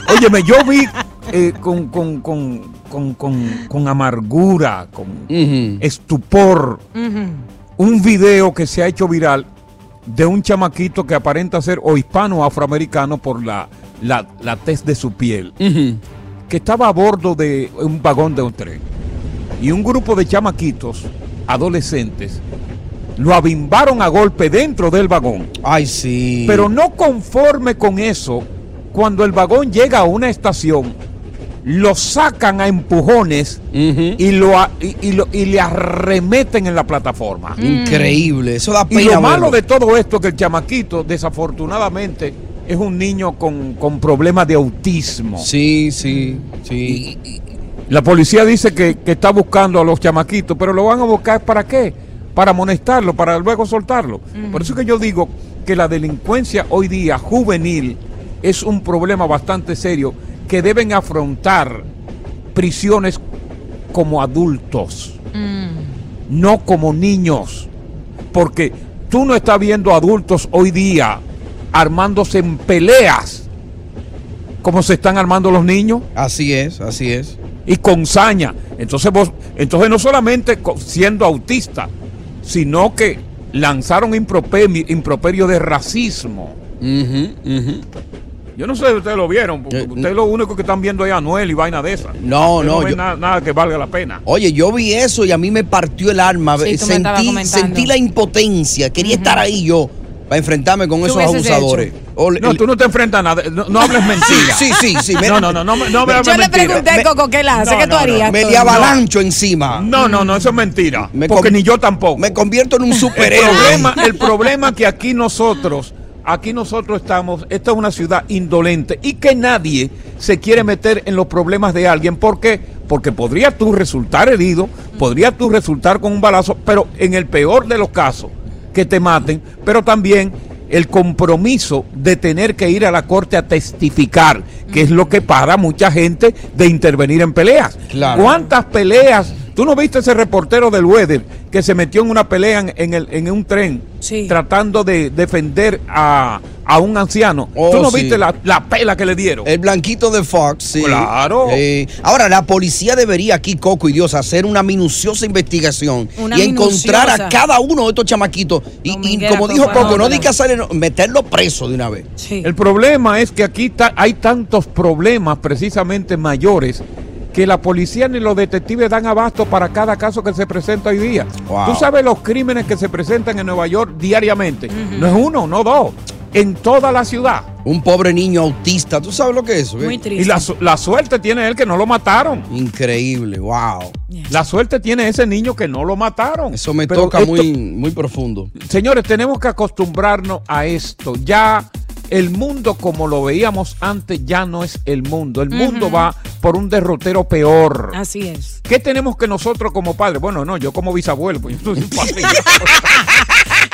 [SPEAKER 8] Óyeme, yo vi eh, con, con, con, con, con, con amargura, con estupor, un video que se ha hecho viral de un chamaquito que aparenta ser o hispano o afroamericano por la, la, la tez de su piel, que estaba a bordo de un vagón de un tren. Y un grupo de chamaquitos, adolescentes, lo abimbaron a golpe dentro del vagón.
[SPEAKER 6] Ay, sí.
[SPEAKER 8] Pero no conforme con eso, cuando el vagón llega a una estación, lo sacan a empujones y, lo, a- y, y lo- y le arremeten en la plataforma.
[SPEAKER 6] Increíble, eso da
[SPEAKER 8] Y
[SPEAKER 6] pena
[SPEAKER 8] lo malo
[SPEAKER 6] verlo.
[SPEAKER 8] de todo esto es que el chamaquito, desafortunadamente, es un niño con, con problemas de autismo.
[SPEAKER 6] Sí, sí, sí.
[SPEAKER 8] La policía dice que, que está buscando a los chamaquitos, pero lo van a buscar para qué? Para amonestarlo, para luego soltarlo. Por eso que yo digo que la delincuencia hoy día juvenil es un problema bastante serio que deben afrontar prisiones como adultos, no como niños. Porque tú no estás viendo adultos hoy día armándose en peleas como se están armando los niños.
[SPEAKER 6] Así es, así es.
[SPEAKER 8] Y con saña. Entonces vos, entonces no solamente siendo autista, sino que lanzaron improperio, improperio de racismo. Yo no sé si ustedes lo vieron, porque ustedes lo único que están viendo es a Anuel y vaina de esas.
[SPEAKER 6] Eh, No, no,
[SPEAKER 8] ven
[SPEAKER 6] yo-
[SPEAKER 8] nada, nada que valga la pena.
[SPEAKER 6] Oye, yo vi eso y a mí me partió el alma.
[SPEAKER 7] Sí,
[SPEAKER 6] sentí, sentí la impotencia. Quería estar ahí yo para enfrentarme con
[SPEAKER 7] ¿Qué
[SPEAKER 6] esos abusadores.
[SPEAKER 7] hecho?
[SPEAKER 8] No,
[SPEAKER 6] el-
[SPEAKER 8] tú no te enfrentas a nada. No, no hables mentira.
[SPEAKER 6] Sí, sí, sí. me-
[SPEAKER 8] No, no, no, no, no me hables
[SPEAKER 7] Yo le
[SPEAKER 8] mentira.
[SPEAKER 7] pregunté a Coco qué él hace,
[SPEAKER 8] No,
[SPEAKER 7] ¿qué tú
[SPEAKER 8] no, no.
[SPEAKER 7] harías?
[SPEAKER 6] Me le avalancho encima.
[SPEAKER 8] No, no, no, eso es mentira.
[SPEAKER 6] Me
[SPEAKER 8] porque ni yo tampoco.
[SPEAKER 6] Me convierto en un
[SPEAKER 8] El
[SPEAKER 6] superhéroe.
[SPEAKER 8] problema, el problema que aquí nosotros, aquí nosotros estamos, esta es una ciudad indolente y que nadie se quiere meter en los problemas de alguien. ¿Por qué? Porque podría tú resultar herido, podría tú resultar con un balazo, pero en el peor de los casos, que te maten, pero también el compromiso de tener que ir a la corte a testificar, que es lo que para mucha gente de intervenir en peleas.
[SPEAKER 6] Claro.
[SPEAKER 8] ¿Cuántas peleas? ¿Tú no viste ese reportero del Weather que se metió en una pelea en, el, en un tren
[SPEAKER 7] Sí.
[SPEAKER 8] tratando de defender a, a un anciano?
[SPEAKER 6] Oh,
[SPEAKER 8] ¿Tú no
[SPEAKER 6] sí.
[SPEAKER 8] viste la, la pela que le dieron?
[SPEAKER 6] El blanquito de Fox, sí.
[SPEAKER 8] Claro.
[SPEAKER 6] Eh, ahora, la policía debería aquí, Coco y Dios, hacer una minuciosa investigación
[SPEAKER 7] Una
[SPEAKER 6] y encontrar a cada uno de estos chamaquitos. Y, como dijo Coco, no
[SPEAKER 7] no,
[SPEAKER 6] di
[SPEAKER 7] no.
[SPEAKER 6] que hacerle, meterlo preso de una vez.
[SPEAKER 8] El problema es que aquí ta- hay tantos problemas precisamente mayores que la policía ni los detectives dan abasto para cada caso que se presenta hoy día.
[SPEAKER 6] Wow.
[SPEAKER 8] Tú sabes los crímenes que se presentan en Nueva York diariamente. No es uno, no dos. En toda la ciudad.
[SPEAKER 6] Un pobre niño autista, ¿tú sabes lo que es?
[SPEAKER 7] Muy triste.
[SPEAKER 8] Y la, su- la suerte tiene él que no lo mataron.
[SPEAKER 6] Increíble, wow.
[SPEAKER 8] La suerte tiene ese niño que no lo mataron.
[SPEAKER 6] Eso me
[SPEAKER 8] Pero
[SPEAKER 6] toca
[SPEAKER 8] esto-
[SPEAKER 6] muy, muy profundo.
[SPEAKER 8] Señores, tenemos que acostumbrarnos a esto. Ya el mundo como lo veíamos antes ya no es el mundo. El mundo va por un derrotero peor.
[SPEAKER 7] Así es.
[SPEAKER 8] ¿Qué tenemos que nosotros como padres? Bueno, no, yo como bisabuelo, pues yo soy un padre.